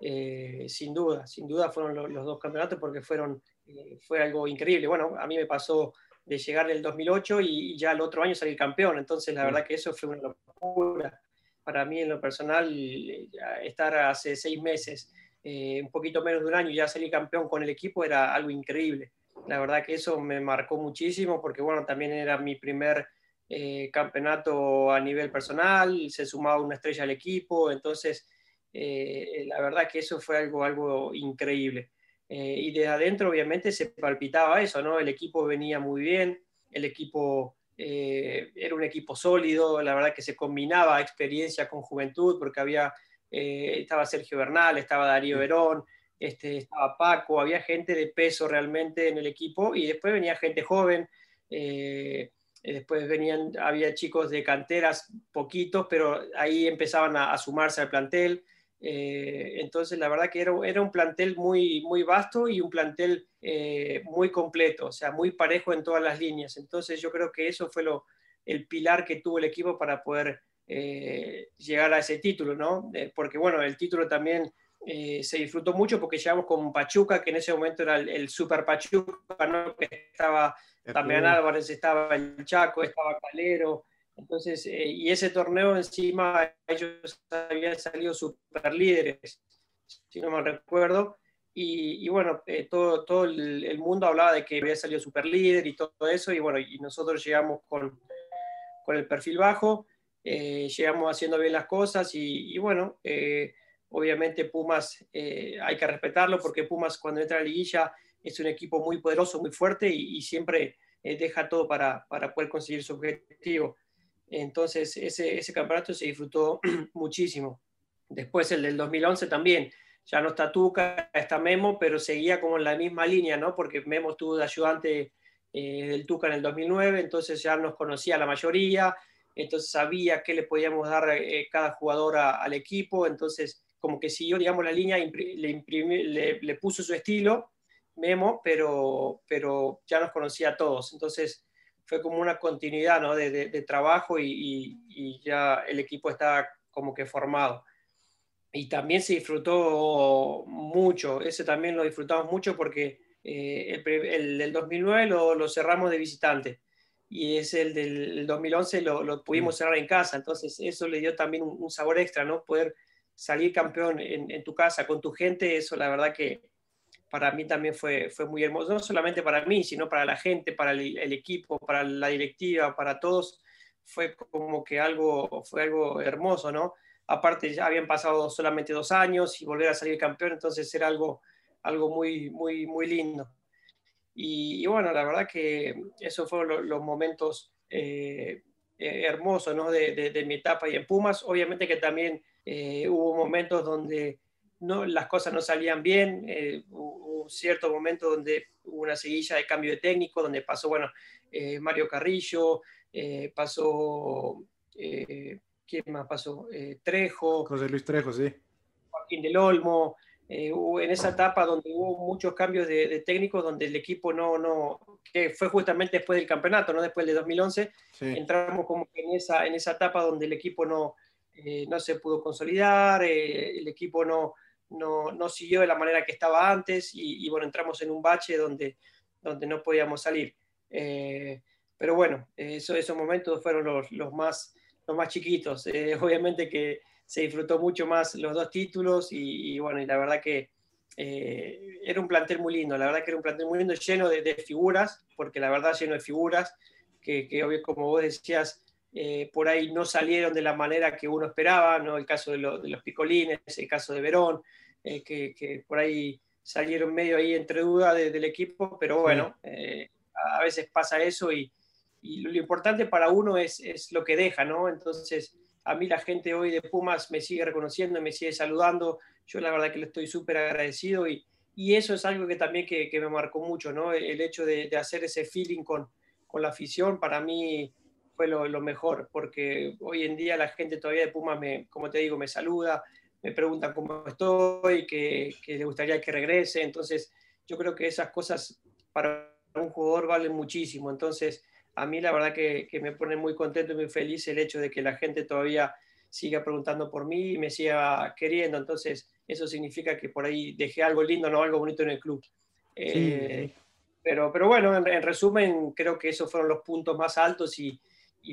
Eh, sin duda, sin duda fueron los, dos campeonatos porque fueron, eh, fue algo increíble. Bueno, a mí me pasó de llegar en el 2008 y, ya el otro año salir campeón, entonces la verdad que eso fue una locura. Para mí en lo personal, estar hace seis meses eh, un poquito menos de un año ya salir campeón con el equipo era algo increíble. La verdad que eso me marcó muchísimo porque, bueno, también era mi primer eh, campeonato a nivel personal, se sumaba una estrella al equipo, entonces eh, la verdad que eso fue algo, algo increíble. y desde adentro obviamente se palpitaba eso, ¿no? El equipo venía muy bien, el equipo era un equipo sólido, la verdad que se combinaba experiencia con juventud porque había eh, estaba Sergio Bernal, estaba Darío Verón, este, estaba Paco, había gente de peso realmente en el equipo y después venía gente joven, eh, después venían, había chicos de canteras, poquitos, pero ahí empezaban a, sumarse al plantel. Eh, entonces, la verdad que era, era, un plantel muy, muy vasto y un plantel muy completo, o sea, muy parejo en todas las líneas. Entonces, yo creo que eso fue lo, el pilar que tuvo el equipo para poder eh, llegar a ese título, ¿no? Eh, porque bueno, el título también eh, se disfrutó mucho porque llegamos con Pachuca, que en ese momento era el, Super Pachuca, ¿no? Que estaba también Álvarez, estaba el Chaco, estaba Calero. Entonces, y ese torneo encima ellos habían salido super líderes, si no me recuerdo. Y, bueno, todo, todo el, mundo hablaba de que había salido super líder y todo eso. Y bueno, y nosotros llegamos con, con el perfil bajo. Eh, llegamos haciendo bien las cosas y, bueno, eh, obviamente Pumas eh, hay que respetarlo porque Pumas cuando entra a la liguilla es un equipo muy poderoso, muy fuerte y, siempre deja todo para, para, poder conseguir su objetivo. Entonces ese, ese campeonato se disfrutó (clears throat) muchísimo. Después el del 2011 también, ya no está Tuca, está Memo, pero seguía como en la misma línea, ¿no? Porque Memo estuvo de ayudante del Tuca en el 2009, entonces ya nos conocía la mayoría, entonces sabía qué le podíamos dar eh, cada jugador al equipo, entonces como que siguió, digamos, la línea, le, le, puso su estilo, Memo, pero, pero ya nos conocía a todos, entonces fue como una continuidad ¿no? de, trabajo y, ya el equipo está como que formado. Y también se disfrutó mucho, ese también lo disfrutamos mucho porque eh, el, el, 2009 lo, lo cerramos de visitante y es el del 2011, lo, lo pudimos cerrar en casa, entonces eso le dio también un, sabor extra, ¿no? Poder salir campeón en, en, tu casa, con tu gente, eso la verdad que para mí también fue, fue muy hermoso, no solamente para mí, sino para la gente, para el, el equipo, para la directiva, para todos, fue como que algo, fue algo hermoso, ¿no? Aparte ya habían pasado solamente dos años y volver a salir campeón, entonces era algo, algo muy, muy, muy lindo. Y, bueno, la verdad que esos fueron los, momentos eh, eh, hermosos ¿no? de, de, mi etapa y en Pumas. Obviamente que también eh, hubo momentos donde no, las cosas no salían bien, hubo cierto momento donde hubo una seguilla de cambio de técnico, donde pasó, bueno, Mario Carrillo, pasó, ¿quién más pasó? Trejo. José Luis Trejo, sí. Joaquín del Olmo, eh, en esa etapa donde hubo muchos cambios de, técnicos, donde el equipo no, no, que fue justamente después del campeonato, no después de 2011, entramos como en esa, en esa etapa donde el equipo no, eh, no se pudo consolidar, eh, el equipo no, no, no, siguió de la manera que estaba antes y, bueno, entramos en un bache donde, donde no podíamos salir. pero bueno, eso, esos momentos fueron los, los, más, los más chiquitos. obviamente que se disfrutó mucho más los dos títulos y, bueno, y la verdad que eh, era un plantel muy lindo, la verdad que era un plantel muy lindo, lleno de, figuras, porque la verdad lleno de figuras, que, que como vos decías, eh, por ahí no salieron de la manera que uno esperaba, ¿no? el caso de, los picolines, el caso de Verón, eh, que, por ahí salieron medio ahí entre duda del equipo, pero bueno, a veces pasa eso y, y, lo importante para uno es, es lo que deja, ¿no? Entonces, a mí la gente hoy de Pumas me sigue reconociendo, me sigue saludando. Yo la verdad que le estoy súper agradecido y, y, eso es algo que también que, me marcó mucho, ¿no? El hecho de, hacer ese feeling con, con, la afición para mí fue lo, mejor, porque hoy en día la gente todavía de Pumas, me, como te digo, me saluda, me preguntan cómo estoy, que, que le gustaría que regrese. Entonces, yo creo que esas cosas para un jugador valen muchísimo. Entonces, a mí la verdad que, me pone muy contento y muy feliz el hecho de que la gente todavía siga preguntando por mí y me siga queriendo. Entonces, eso significa que por ahí dejé algo lindo, no algo bonito en el club. Eh, pero, pero bueno, en, resumen, creo que esos fueron los puntos más altos y,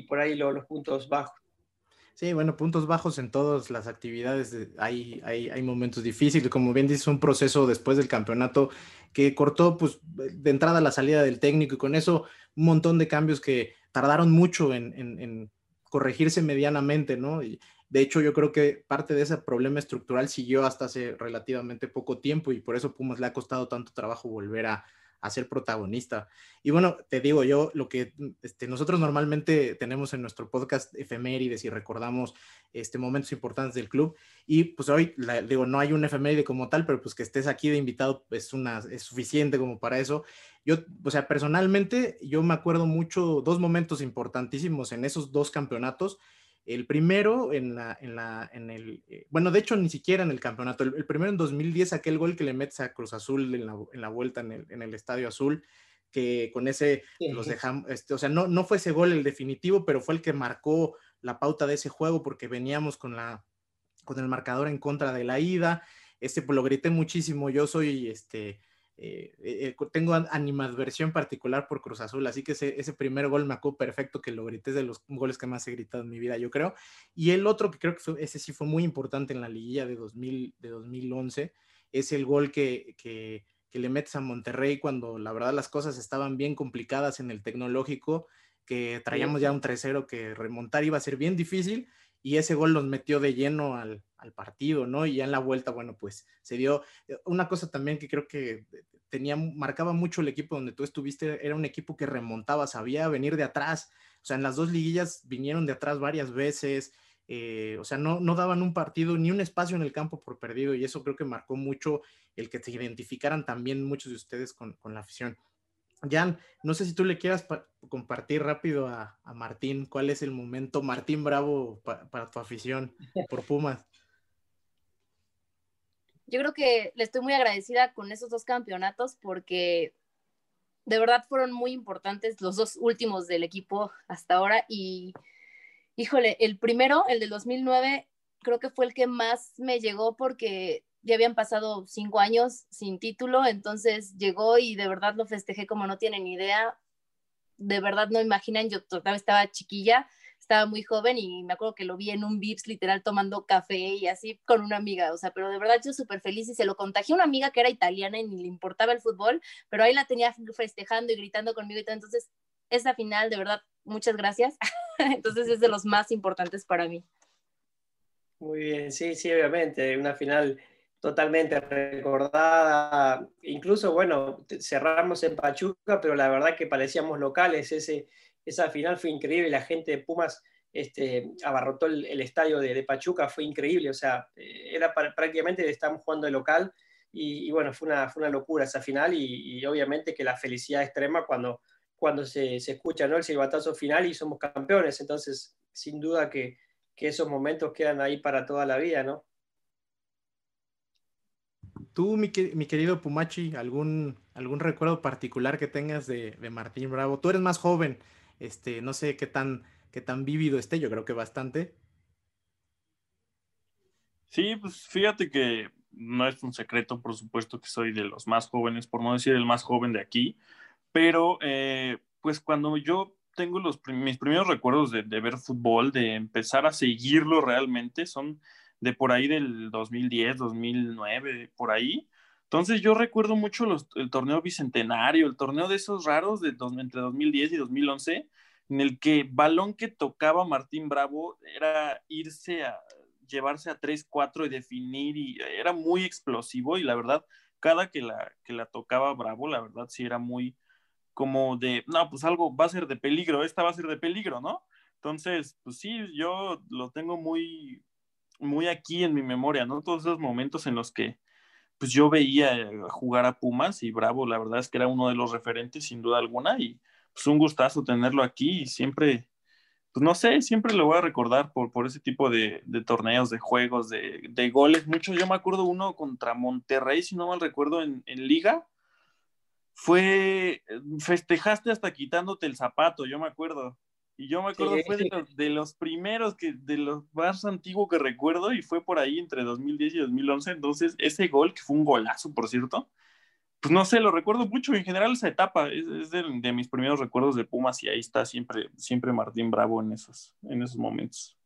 por ahí los puntos bajos. Sí, bueno, puntos bajos en todas las actividades. Hay, hay, hay, momentos difíciles. Como bien dices, un proceso después del campeonato que cortó pues, de entrada la salida del técnico y con eso un montón de cambios que tardaron mucho en, corregirse medianamente, ¿no? Y de hecho, yo creo que parte de ese problema estructural siguió hasta hace relativamente poco tiempo y por eso Pumas le ha costado tanto trabajo volver a, a ser protagonista. Y bueno, te digo yo, lo que este, nosotros normalmente tenemos en nuestro podcast efemérides y recordamos este, momentos importantes del club. Y pues hoy, digo, no hay un efeméride como tal, pero pues que estés aquí de invitado es, una, es suficiente como para eso. Yo, o sea, personalmente, yo me acuerdo mucho dos momentos importantísimos en esos dos campeonatos. El primero en la, en la, en el, eh, bueno, de hecho ni siquiera en el campeonato. El, primero en 2010, aquel gol que le metes a Cruz Azul en la, en la vuelta en el, en el, Estadio Azul, que con ese los dejamos, este, o sea, no, no fue ese gol el definitivo, pero fue el que marcó la pauta de ese juego porque veníamos con la, con el marcador en contra de la ida. Este, pues lo grité muchísimo. Yo soy, este, eh, eh, tengo animadversión particular por Cruz Azul, así que ese, ese, primer gol me acuerdo perfecto que lo grité, es de los goles que más he gritado en mi vida, yo creo. Y el otro que creo que ese sí fue muy importante en la liguilla de, 2000, de 2011, es el gol que, que, que le metes a Monterrey cuando la verdad las cosas estaban bien complicadas en el tecnológico, que traíamos ya un 3-0 que remontar iba a ser bien difícil y ese gol nos metió de lleno al, al, partido, ¿no? Y ya en la vuelta, bueno, pues se dio eh, una cosa también que creo que tenía, marcaba mucho el equipo donde tú estuviste, era un equipo que remontaba, sabía venir de atrás, o sea, en las dos liguillas vinieron de atrás varias veces, eh, o sea, no, no daban un partido ni un espacio en el campo por perdido y eso creo que marcó mucho el que se identificaran también muchos de ustedes con, con la afición. Jan, no sé si tú le quieras compartir rápido a, Martín cuál es el momento, Martín Bravo, para tu afición por Pumas. (laughs) Yo creo que le estoy muy agradecida con esos dos campeonatos porque de verdad fueron muy importantes los dos últimos del equipo hasta ahora y híjole, el primero, el del 2009, creo que fue el que más me llegó porque ya habían pasado cinco años sin título, entonces llegó y de verdad lo festejé como no tienen idea. de verdad no imaginan, yo todavía estaba chiquilla, estaba muy joven y me acuerdo que lo vi en un Vips literal tomando café y así con una amiga, o sea, pero de verdad yo súper feliz y se lo contagié a una amiga que era italiana y ni le importaba el fútbol, pero ahí la tenía festejando y gritando conmigo y todo, entonces esa final, de verdad, muchas gracias, (laughs) entonces es de los más importantes para mí. Muy bien, sí, sí, obviamente, una final totalmente recordada. Incluso, bueno, cerramos en Pachuca, pero la verdad que parecíamos locales. Ese, esa final fue increíble. La gente de Pumas este, abarrotó el, estadio de, Pachuca, fue increíble. O sea, eh, era prácticamente estamos jugando de local. Y, bueno, fue una, fue una locura esa final. Y, obviamente que la felicidad extrema cuando, cuando se, se escucha ¿no? el silbatazo final y somos campeones. Entonces, sin duda que, que esos momentos quedan ahí para toda la vida, ¿no? Tú, mi, querido Pumachi, ¿algún, ¿algún recuerdo particular que tengas de, Martín Bravo? Tú eres más joven, este, no sé qué tan, qué tan vívido esté, yo creo que bastante. Sí, pues fíjate que no es un secreto, por supuesto que soy de los más jóvenes, por no decir el más joven de aquí, pero eh, pues cuando yo tengo los, mis primeros recuerdos de, de, ver fútbol, de empezar a seguirlo realmente, son de por ahí del 2010, 2009, por ahí. Entonces yo recuerdo mucho el torneo bicentenario, el torneo de esos raros de entre 2010 y 2011, en el que balón que tocaba Martín Bravo era irse a llevarse a 3-4 y definir y era muy explosivo y la verdad, cada que la, que la tocaba Bravo, la verdad sí era muy como de, no, pues algo va a ser de peligro, esta va a ser de peligro, ¿no? Entonces, pues sí, yo lo tengo muy, muy aquí en mi memoria, ¿no? Todos esos momentos en los que pues yo veía jugar a Pumas y Bravo, la verdad es que era uno de los referentes sin duda alguna y pues un gustazo tenerlo aquí y siempre, pues no sé, siempre lo voy a recordar por, por ese tipo de, torneos, de juegos, de, de, goles. Muchos, yo me acuerdo uno contra Monterrey, si no mal recuerdo, en, Liga. Fue, festejaste hasta quitándote el zapato, yo me acuerdo. Y yo me acuerdo, fue de los, primeros, que, de los más antiguos que recuerdo, y fue por ahí entre 2010 y 2011. Entonces, ese gol, que fue un golazo, por cierto, pues no sé, lo recuerdo mucho. En general, esa etapa es, de, mis primeros recuerdos de Pumas, y ahí está siempre, siempre Martín Bravo en esos, en esos momentos.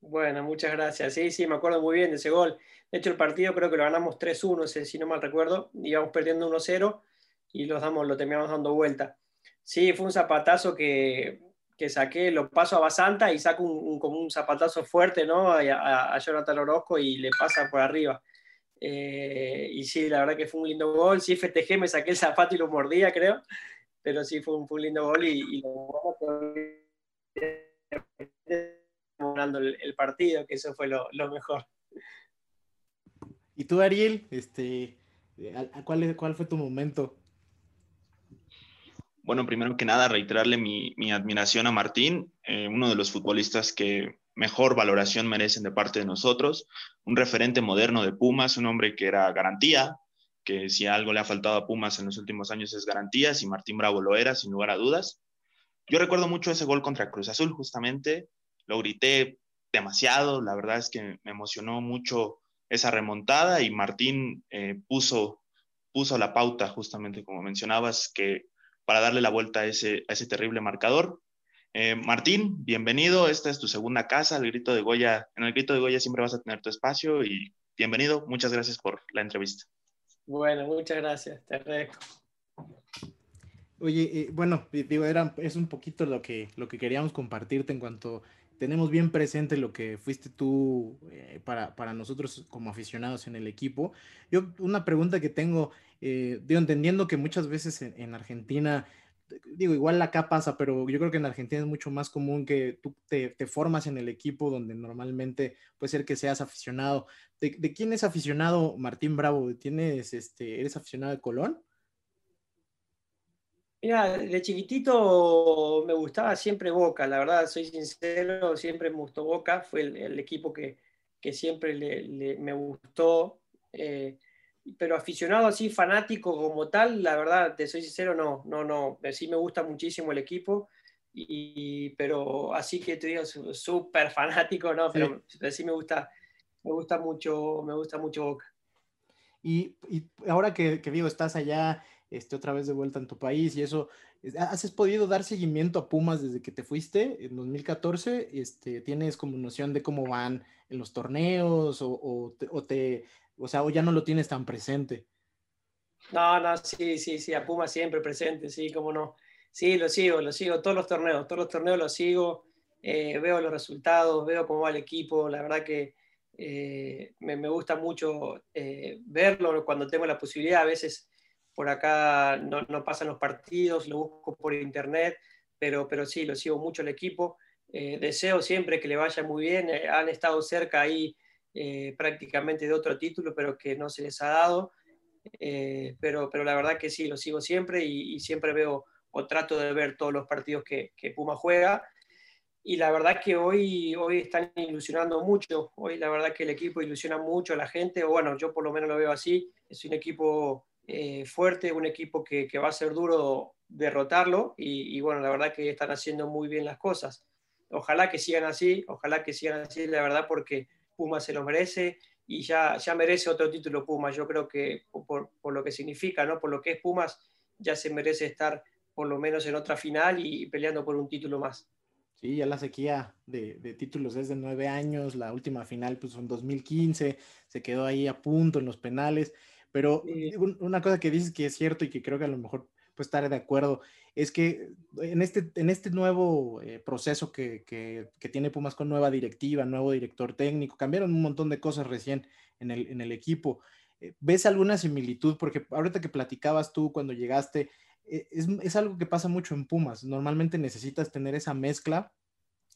Bueno, muchas gracias. Sí, sí, me acuerdo muy bien de ese gol. De hecho, el partido creo que lo ganamos 3-1, si no mal recuerdo. Íbamos perdiendo 1-0 y los damos, lo terminamos dando vuelta. Sí, fue un zapatazo que que saqué, lo paso a Basanta y saco un, como un zapatazo fuerte ¿no? a, Jonathan Orozco y le pasa por arriba. Eh, y sí, la verdad que fue un lindo gol. Sí, festejé, me saqué el zapato y lo mordía, creo. Pero sí, fue un, lindo gol y, y lo el, el, partido, que eso fue lo, lo, mejor. ¿Y tú, Ariel? Este, ¿cuál, ¿Cuál fue tu momento? Bueno, primero que nada, reiterarle mi, admiración a Martín, eh, uno de los futbolistas que mejor valoración merecen de parte de nosotros, un referente moderno de Pumas, un hombre que era garantía, que si algo le ha faltado a Pumas en los últimos años es garantía, y Martín Bravo lo era, sin lugar a dudas. Yo recuerdo mucho ese gol contra Cruz Azul, justamente, lo grité demasiado, la verdad es que me emocionó mucho esa remontada y Martín eh, puso, puso la pauta, justamente como mencionabas, que para darle la vuelta a ese, a ese terrible marcador. Eh, Martín, bienvenido. Esta es tu segunda casa, el Grito de Goya. En el Grito de Goya siempre vas a tener tu espacio y bienvenido. Muchas gracias por la entrevista. Bueno, muchas gracias. Te agradezco. Oye, eh, bueno, digo, era, es un poquito lo que, lo que queríamos compartirte en cuanto tenemos bien presente lo que fuiste tú eh, para, para, nosotros como aficionados en el equipo. Yo, una pregunta que tengo, eh, digo, entendiendo que muchas veces en, Argentina, digo, igual acá pasa, pero yo creo que en Argentina es mucho más común que tú te, te formas en el equipo donde normalmente puede ser que seas aficionado. ¿De, quién es aficionado Martín Bravo? ¿Tienes, este, ¿Eres aficionado de Colón? Mira, de chiquitito me gustaba siempre Boca, la verdad, soy sincero, siempre me gustó Boca, fue el, equipo que, siempre me gustó, eh, pero aficionado así, fanático como tal, la verdad, te soy sincero, no, no, no, sí me gusta muchísimo el equipo, y, pero así que te digo, súper fanático, no, pero, sí me gusta, me gusta mucho, me gusta mucho Boca. Y, ahora que, que, digo, estás allá este, otra vez de vuelta en tu país y eso. ¿Has podido dar seguimiento a Pumas desde que te fuiste en 2014? Este, ¿Tienes como noción de cómo van en los torneos o, o, te, o sea, o ya no lo tienes tan presente? No, no, sí, sí, sí, a Pumas siempre presente, sí, cómo no. Sí, lo sigo, lo sigo, todos los torneos, todos los torneos los sigo, eh, veo los resultados, veo cómo va el equipo, la verdad que eh, me, me, gusta mucho eh, verlo cuando tengo la posibilidad, a veces por acá no, no, pasan los partidos, lo busco por internet, pero, pero sí, lo sigo mucho el equipo, deseo siempre que le vaya muy bien, han estado cerca ahí prácticamente de otro título, pero que no se les ha dado, pero, pero la verdad que sí, lo sigo siempre y, y siempre veo o trato de ver todos los partidos que, que, Puma juega. Y la verdad que hoy, hoy están ilusionando mucho. Hoy la verdad que el equipo ilusiona mucho a la gente. O bueno, yo por lo menos lo veo así. Es un equipo eh, fuerte, un equipo que, que, va a ser duro derrotarlo. Y, y, bueno, la verdad que están haciendo muy bien las cosas. Ojalá que sigan así, ojalá que sigan así, la verdad, porque Puma se lo merece y ya, ya merece otro título Puma. Yo creo que por, por lo que significa, ¿no? por lo que es Pumas, ya se merece estar por lo menos en otra final y peleando por un título más. Sí, ya la sequía de, de títulos es de nueve años, la última final pues en 2015, se quedó ahí a punto en los penales, pero una cosa que dices que es cierto y que creo que a lo mejor pues estaré de acuerdo, es que en este, en este nuevo eh, proceso que, que, que, tiene Pumas con nueva directiva, nuevo director técnico, cambiaron un montón de cosas recién en el, en el equipo. Eh, ¿Ves alguna similitud? Porque ahorita que platicabas tú cuando llegaste, e, es, algo que pasa mucho en Pumas. Normalmente necesitas tener esa mezcla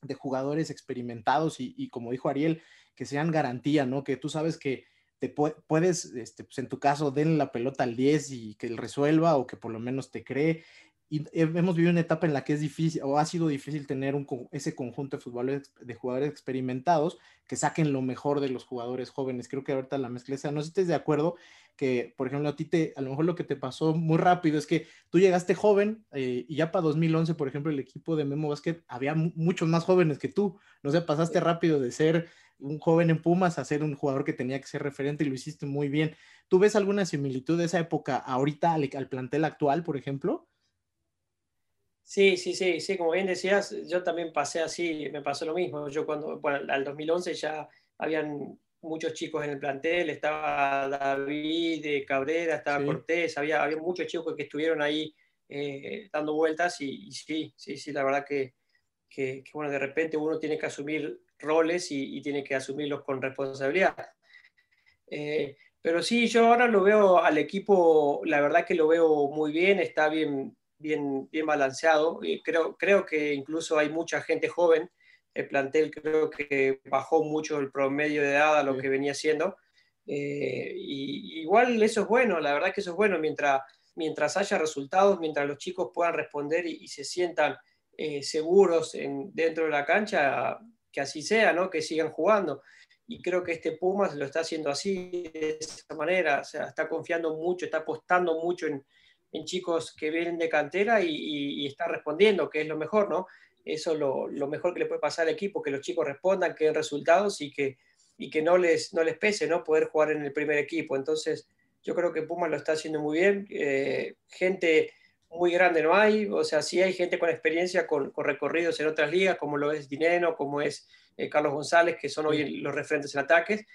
de jugadores experimentados y, como dijo Ariel, que sean garantía, ¿no? Que tú sabes que te puedes, este, pues en tu caso, den la pelota al 10 y que él resuelva o que por lo menos te cree y hemos vivido una etapa en la que es difícil o ha sido difícil tener un, ese conjunto de, futbolistas, de jugadores experimentados que saquen lo mejor de los jugadores jóvenes. Creo que ahorita la mezcla esa, no sé si estés de acuerdo que, por ejemplo, a ti te, a lo mejor lo que te pasó muy rápido es que tú llegaste joven eh, y ya para 2011, por ejemplo, el equipo de Memo Basket había muchos más jóvenes que tú. No sé, pasaste rápido de ser un joven en Pumas a ser un jugador que tenía que ser referente y lo hiciste muy bien. ¿Tú ves alguna similitud de esa época ahorita al, al plantel actual, por ejemplo? Sí, sí, sí, sí, como bien decías, yo también pasé así, me pasó lo mismo. Yo cuando, bueno, al 2011 ya habían muchos chicos en el plantel, estaba David eh, Cabrera, estaba Cortés, había, había muchos chicos que estuvieron ahí eh, dando vueltas y, sí, sí, sí, la verdad que, que, bueno, de repente uno tiene que asumir roles y, tiene que asumirlos con responsabilidad. Eh, pero sí, yo ahora lo veo al equipo, la verdad que lo veo muy bien, está bien, bien, bien balanceado. Y creo, creo que incluso hay mucha gente joven. El plantel creo que bajó mucho el promedio de edad a lo que venía siendo. Eh, y, igual eso es bueno, la verdad que eso es bueno, mientras, mientras haya resultados, mientras los chicos puedan responder y, se sientan eh, seguros en, dentro de la cancha, que así sea, ¿no? que sigan jugando. Y creo que este Pumas lo está haciendo así, de esa manera, o sea, está confiando mucho, está apostando mucho en, en chicos que vienen de cantera y, y, están respondiendo, que es lo mejor, ¿no? Eso es lo, lo, mejor que le puede pasar al equipo, que los chicos respondan, que den resultados y que, y que no, les, no les pese, ¿no? Poder jugar en el primer equipo. Entonces, yo creo que Puma lo está haciendo muy bien. Eh, gente muy grande no hay, o sea, sí hay gente con experiencia, con, con recorridos en otras ligas, como lo es Dineno, como es eh, Carlos González, que son hoy los referentes en ataques,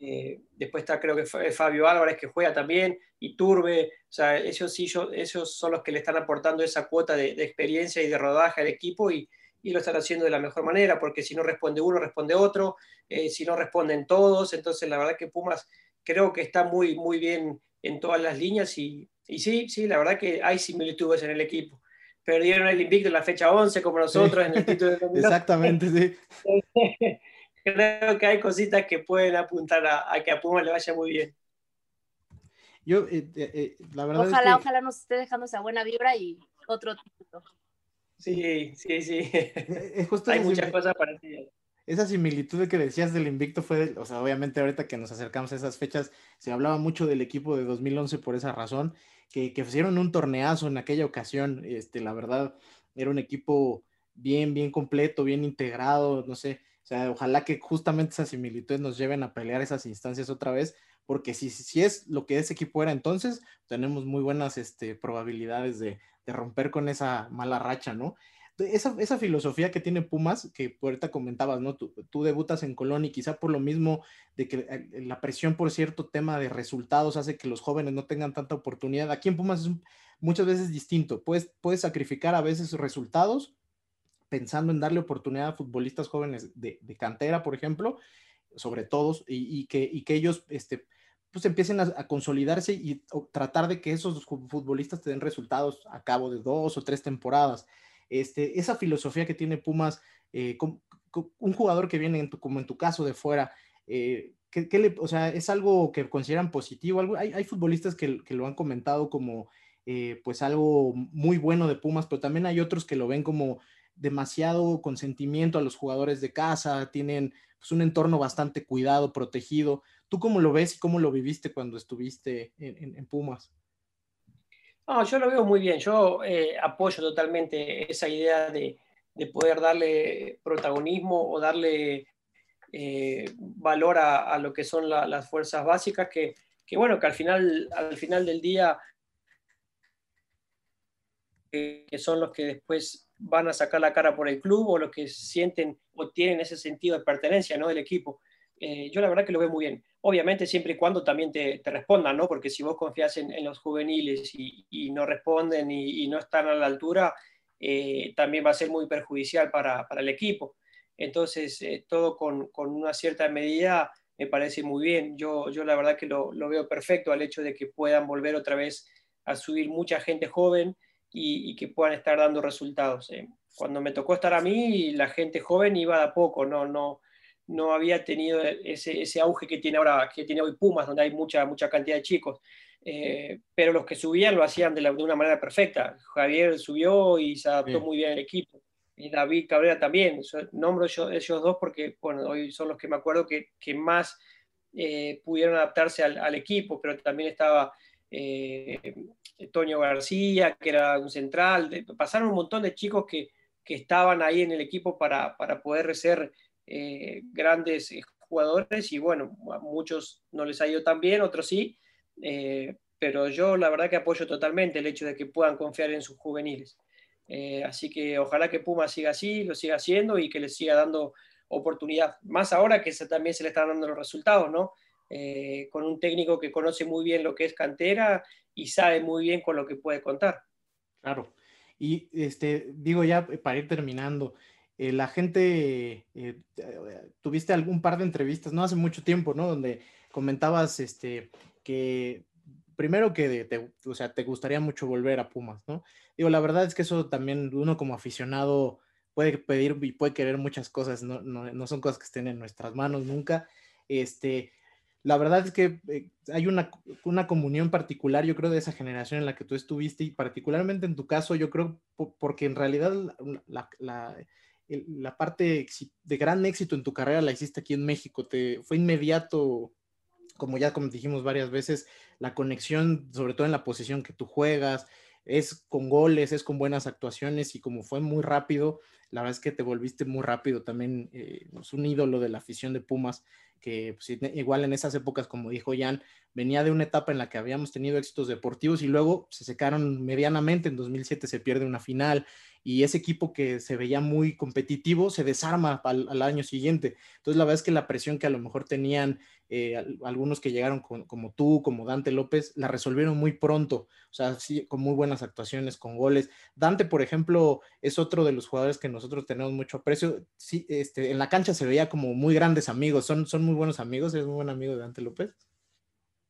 eh, después está creo que Fabio Álvarez que juega también, y Turbe, o sea, esos, sí, esos son los que le están aportando esa cuota de, experiencia y de rodaje al equipo y, y, lo están haciendo de la mejor manera, porque si no responde uno, responde otro, eh, si no responden todos, entonces la verdad que Pumas creo que está muy, muy bien en todas las líneas y, y sí, sí, la verdad que hay similitudes en el equipo. Perdieron el invicto en la fecha 11 como nosotros en el título de (laughs) Exactamente, sí. (laughs) creo que hay cositas que pueden apuntar a, que a Puma le vaya muy bien. Yo, eh, eh, eh, la verdad ojalá, ojalá nos esté dejando esa buena vibra y otro título. Sí, sí, sí. (laughs) hay muchas cosas parecidas. Esa similitud que decías del invicto fue, o sea, obviamente ahorita que nos acercamos a esas fechas, se hablaba mucho del equipo de 2011 por esa razón, que, que hicieron un torneazo en aquella ocasión, este, la verdad, era un equipo bien, bien completo, bien integrado, no sé, o sea, ojalá que justamente esas similitudes nos lleven a pelear esas instancias otra vez, porque si, si es lo que ese equipo era entonces, tenemos muy buenas este, probabilidades de, de romper con esa mala racha, ¿no? esa, esa, filosofía que tiene Pumas, que ahorita comentabas, ¿no? Tú, tú, debutas en Colón y quizá por lo mismo de que eh, la presión por cierto tema de resultados hace que los jóvenes no tengan tanta oportunidad. Aquí en Pumas es muchas veces distinto. Puedes, puedes sacrificar a veces resultados pensando en darle oportunidad a futbolistas jóvenes de, de cantera, por ejemplo, sobre todos, y, y, que, y que ellos este, pues empiecen a, a, consolidarse y tratar de que esos futbolistas te den resultados a cabo de dos o tres temporadas. Este, esa filosofía que tiene Pumas, eh, con, con un jugador que viene en tu, como en tu caso de fuera, eh, ¿qué, qué le, o sea, es algo que consideran positivo. Algo, hay, hay, futbolistas que, que, lo han comentado como eh, pues algo muy bueno de Pumas, pero también hay otros que lo ven como demasiado consentimiento a los jugadores de casa, tienen pues, un entorno bastante cuidado, protegido. ¿Tú cómo lo ves y cómo lo viviste cuando estuviste en, en, Pumas? No, yo lo veo muy bien. Yo eh, apoyo totalmente esa idea de, de, poder darle protagonismo o darle eh, valor a, a, lo que son la, las fuerzas básicas, que, que, bueno, que al final, al final del día eh, que son los que después van a sacar la cara por el club o los que sienten o tienen ese sentido de pertenencia ¿no? del equipo. Eh, yo la verdad que lo veo muy bien. Obviamente siempre y cuando también te, te respondan, ¿no? Porque si vos confías en, los juveniles y, no responden y, no están a la altura, eh, también va a ser muy perjudicial para, para el equipo. Entonces, eh, todo con, con, una cierta medida me parece muy bien. Yo, yo la verdad que lo, veo perfecto al hecho de que puedan volver otra vez a subir mucha gente joven y, y que puedan estar dando resultados. Eh. Cuando me tocó estar a mí, la gente joven iba de a poco, no, no, no había tenido ese, ese, auge que tiene ahora, que tiene hoy Pumas, donde hay mucha, mucha cantidad de chicos. Eh, pero los que subían lo hacían de, la, de, una manera perfecta. Javier subió y se adaptó sí. muy bien al equipo. Y David Cabrera también. Yo, nombro yo, ellos dos porque bueno, hoy son los que me acuerdo que, que más eh, pudieron adaptarse al, al, equipo, pero también estaba eh, Toño García, que era un central. Pasaron un montón de chicos que, que estaban ahí en el equipo para, para poder ser eh, grandes eh, jugadores y bueno, a muchos no les ha ido tan bien, otros sí, eh, pero yo la verdad que apoyo totalmente el hecho de que puedan confiar en sus juveniles. Así que ojalá que Puma siga así, lo siga haciendo y que les siga dando oportunidad. Más ahora que se, también se le están dando los resultados, ¿no? Con un técnico que conoce muy bien lo que es cantera y sabe muy bien con lo que puede contar. Claro. Y este, digo ya para ir terminando, eh, la gente, eh, tuviste algún par de entrevistas, no hace mucho tiempo, ¿no? Donde comentabas este, que primero que te, o sea, te gustaría mucho volver a Pumas, ¿no? Digo, la verdad es que eso también uno como aficionado puede pedir y puede querer muchas cosas, no, no, no son cosas que estén en nuestras manos nunca. Este, la verdad es que eh, hay una, una, comunión particular, yo creo, de esa generación en la que tú estuviste y particularmente en tu caso, yo creo, porque en realidad la, la, parte de gran éxito en tu carrera la hiciste aquí en México, te fue inmediato, como ya como dijimos varias veces, la conexión, sobre todo en la posición que tú juegas, es con goles, es con buenas actuaciones y como fue muy rápido, la verdad es que te volviste muy rápido también, eh, es un ídolo de la afición de Pumas, que pues, igual en esas épocas, como dijo Jan, venía de una etapa en la que habíamos tenido éxitos deportivos y luego se secaron medianamente, en 2007 se pierde una final y ese equipo que se veía muy competitivo se desarma al, año siguiente. Entonces la verdad es que la presión que a lo mejor tenían eh, algunos que llegaron como tú, como Dante López, la resolvieron muy pronto, o sea, con muy buenas actuaciones, con goles. Dante, por ejemplo, es otro de los jugadores que nosotros tenemos mucho aprecio. Sí, este, en la cancha se veía como muy grandes amigos, son, son muy buenos amigos, es muy buen amigo de Dante López.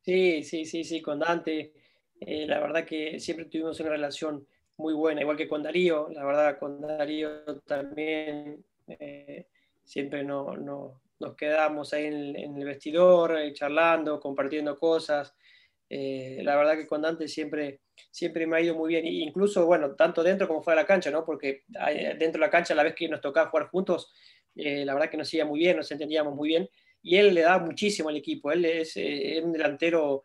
Sí, sí, sí, sí, con Dante, eh, la verdad que siempre tuvimos una relación muy buena, igual que con Darío, la verdad con Darío también eh, siempre no, no, nos quedamos ahí en, el vestidor, eh, charlando, compartiendo cosas. La verdad que con Dante siempre, siempre me ha ido muy bien, incluso, bueno, tanto dentro como fuera de la cancha, ¿no? Porque dentro de la cancha, la vez que nos tocaba jugar juntos, la verdad que nos iba muy bien, nos entendíamos muy bien, y él le da muchísimo al equipo, él es, eh, un delantero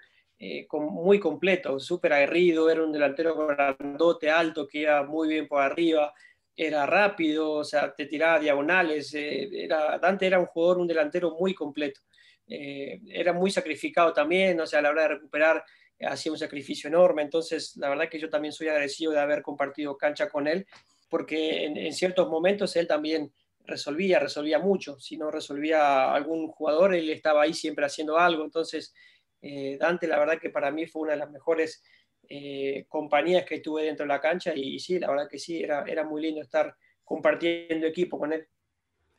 con, muy completo, súper aguerrido, era un delantero grandote, alto, que iba muy bien por arriba, era rápido, o sea, te tiraba diagonales, eh, Dante era un jugador, un delantero muy completo. eh, era muy sacrificado también, o sea, a la hora de recuperar hacía un sacrificio enorme, entonces la verdad que yo también soy agradecido de haber compartido cancha con él, porque en, ciertos momentos él también resolvía, resolvía mucho, si no resolvía algún jugador, él estaba ahí siempre haciendo algo, entonces eh, Dante la verdad que para mí fue una de las mejores eh, compañías que tuve dentro de la cancha y, sí, la verdad que sí, era, era muy lindo estar compartiendo equipo con él.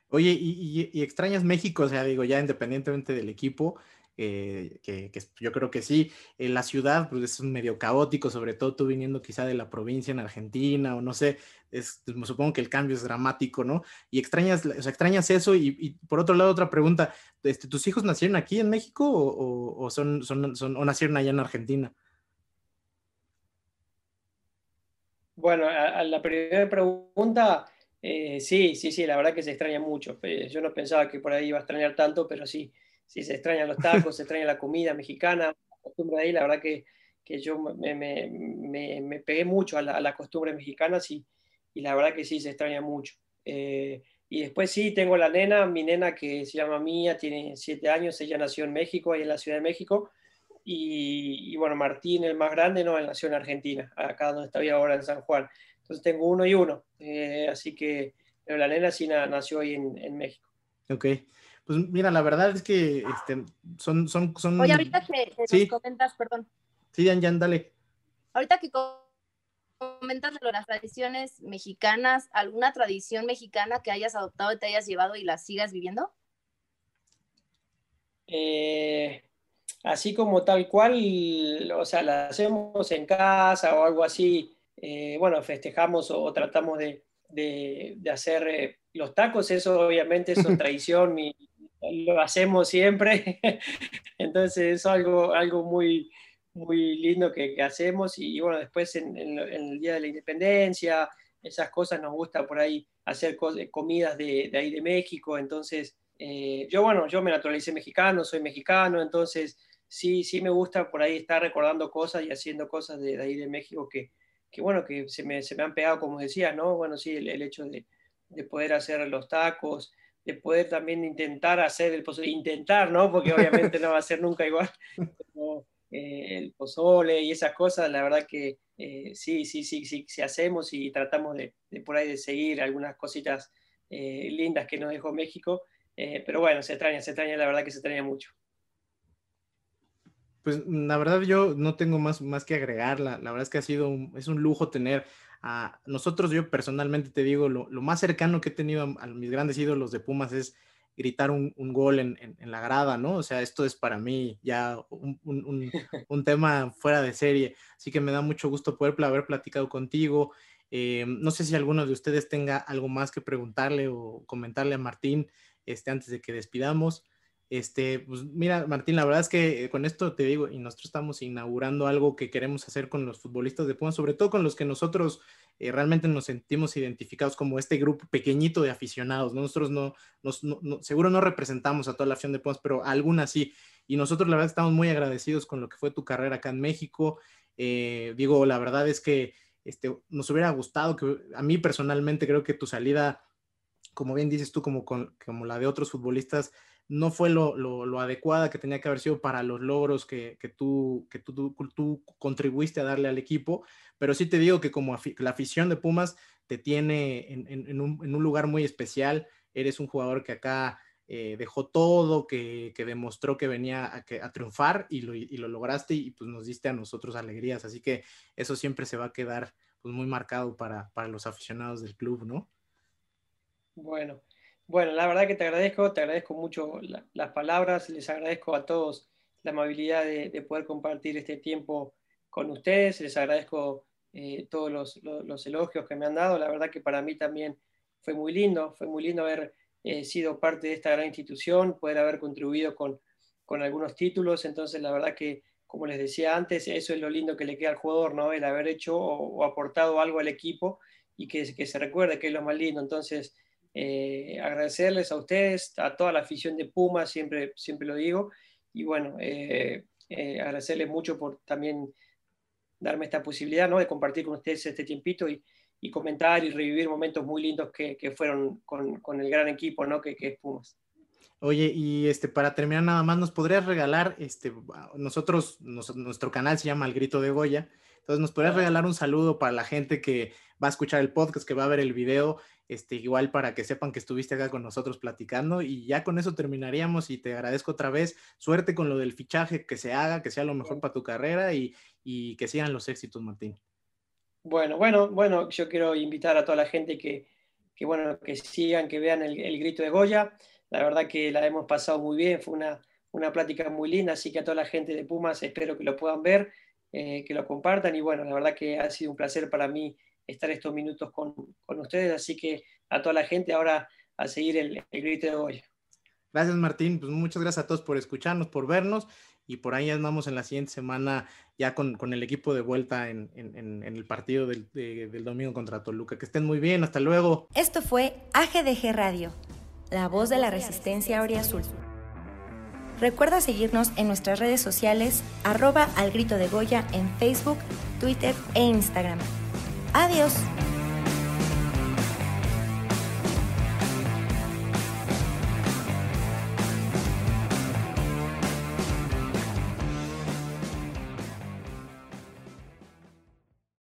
Oye, ¿y, extrañas México? O sea, digo, ya independientemente del equipo, eh, que, yo creo que sí. En la ciudad, pues es medio caótico, sobre todo tú viniendo quizá de la provincia en Argentina, o no sé, es, pues, supongo que el cambio es dramático, ¿no? Y extrañas, o sea, extrañas eso. Y, por otro lado, otra pregunta, este, ¿tus hijos nacieron aquí en México o, son, son, son, o nacieron allá en Argentina? Bueno, a la primera pregunta, eh, sí, sí, sí, la verdad que se extraña mucho. Yo no pensaba que por ahí iba a extrañar tanto, pero sí, sí se extrañan los tacos, se extraña la comida mexicana, la costumbre ahí, la verdad que, que yo me, me, pegué mucho a la, a costumbre mexicana sí, y la verdad que sí se extraña mucho. Eh, y después sí, tengo la nena, mi nena que se llama Mía, tiene siete años, ella nació en México, ahí en la Ciudad de México, y, y, bueno, Martín, el más grande, no, él nació en Argentina, acá donde estoy ahora en San Juan. Entonces tengo uno y uno. Eh, así que, pero la nena sí nació ahí en, México. Ok. Pues mira, la verdad es que este, son, son, son... Oye, ahorita que, nos comentas, perdón. Sí, Jan, Jan, dale. Ahorita que comentas de las tradiciones mexicanas, ¿alguna tradición mexicana que hayas adoptado y te hayas llevado y la sigas viviendo? Eh, así como tal cual, o sea, la hacemos en casa o algo así, eh, bueno, festejamos o, tratamos de, hacer eh, los tacos, eso obviamente es una (laughs) tradición, lo hacemos siempre, (laughs) entonces es algo, algo muy, muy lindo que, hacemos y, bueno, después en, el Día de la Independencia, esas cosas nos gusta por ahí hacer comidas de, ahí de México, entonces eh, yo bueno, yo me naturalicé mexicano, soy mexicano, entonces sí, sí me gusta por ahí estar recordando cosas y haciendo cosas de ahí de México que, que bueno, que se me, se me, han pegado, como decía, ¿no? Bueno, sí, el, hecho de, de, poder hacer los tacos, de poder también intentar hacer el pozole, intentar, ¿no? Porque obviamente no va a ser nunca igual, (laughs) eh, el pozole y esas cosas, la verdad que eh, sí, sí, sí, sí, sí, hacemos y tratamos de, de por ahí de seguir algunas cositas eh, lindas que nos dejó México, pero bueno, se extraña, se extraña, la verdad que se extraña mucho. Pues la verdad yo no tengo más, más que agregar, la, verdad es que ha sido un, es un lujo tener a nosotros, yo personalmente te digo, lo, más cercano que he tenido a, mis grandes ídolos de Pumas es gritar un, gol en, la grada, ¿no? O sea, esto es para mí ya un, (laughs) tema fuera de serie, así que me da mucho gusto poder haber platicado contigo. Eh, no sé si alguno de ustedes tenga algo más que preguntarle o comentarle a Martín este, antes de que despidamos. Este, pues mira, Martín, la verdad es que con esto te digo, y nosotros estamos inaugurando algo que queremos hacer con los futbolistas de Pumas, sobre todo con los que nosotros eh, realmente nos sentimos identificados como este grupo pequeñito de aficionados. Nosotros no, nos, seguro no representamos a toda la afición de Pumas, pero algunas sí. Y nosotros la verdad estamos muy agradecidos con lo que fue tu carrera acá en México. Eh, digo, la verdad es que este, nos hubiera gustado que a mí personalmente creo que tu salida, como bien dices tú, como, como la de otros futbolistas, no fue lo, lo, adecuada que tenía que haber sido para los logros que, que, tú, que tú, tú, contribuiste a darle al equipo, pero sí te digo que como la afición de Pumas te tiene en, en, un, en un, lugar muy especial, eres un jugador que acá eh, dejó todo, que, que, demostró que venía a, a triunfar y lo, y lo, lograste y pues nos diste a nosotros alegrías, así que eso siempre se va a quedar pues muy marcado para, para los aficionados del club, ¿no? Bueno, bueno, la verdad que te agradezco, te agradezco mucho las palabras, les agradezco a todos la amabilidad de, poder compartir este tiempo con ustedes, les agradezco eh, todos los, elogios que me han dado, la verdad que para mí también fue muy lindo, fue muy lindo haber eh, sido parte de esta gran institución, poder haber contribuido con, algunos títulos, entonces la verdad que, como les decía antes, eso es lo lindo que le queda al jugador, ¿no? El haber hecho o, aportado algo al equipo y que, que se recuerde que es lo más lindo, entonces eh, agradecerles a ustedes, a toda la afición de Puma, siempre, siempre lo digo, y bueno, eh, eh, agradecerles mucho por también darme esta posibilidad ¿no? de compartir con ustedes este tiempito y, y comentar y revivir momentos muy lindos que, que fueron con, con, el gran equipo ¿no? que, que es Pumas. Oye, y este, para terminar nada más, ¿nos podrías regalar, este, nosotros, nuestro canal se llama El Grito de Goya, entonces nos podrías regalar un saludo para la gente que va a escuchar el podcast, que va a ver el video, este, igual para que sepan que estuviste acá con nosotros platicando y ya con eso terminaríamos y te agradezco otra vez, suerte con lo del fichaje, que se haga, que sea lo mejor para tu carrera y, y que sigan los éxitos, Martín. Bueno, bueno, bueno, yo quiero invitar a toda la gente que, que bueno, que sigan, que vean el, el grito de Goya. La verdad que la hemos pasado muy bien, fue una, una plática muy linda, así que a toda la gente de Pumas espero que lo puedan ver, eh, que lo compartan y bueno, la verdad que ha sido un placer para mí estar estos minutos con, con ustedes, así que a toda la gente ahora a seguir el, el grito de hoy. Gracias Martín, pues muchas gracias a todos por escucharnos, por vernos y por ahí andamos en la siguiente semana ya con, con el equipo de vuelta en, en, en el partido del, de, del domingo contra Toluca. Que estén muy bien, hasta luego. Esto fue AGDG Radio la voz de la resistencia Azul. Recuerda seguirnos en nuestras redes sociales, arroba al grito de Goya en Facebook, Twitter e Instagram. Adiós.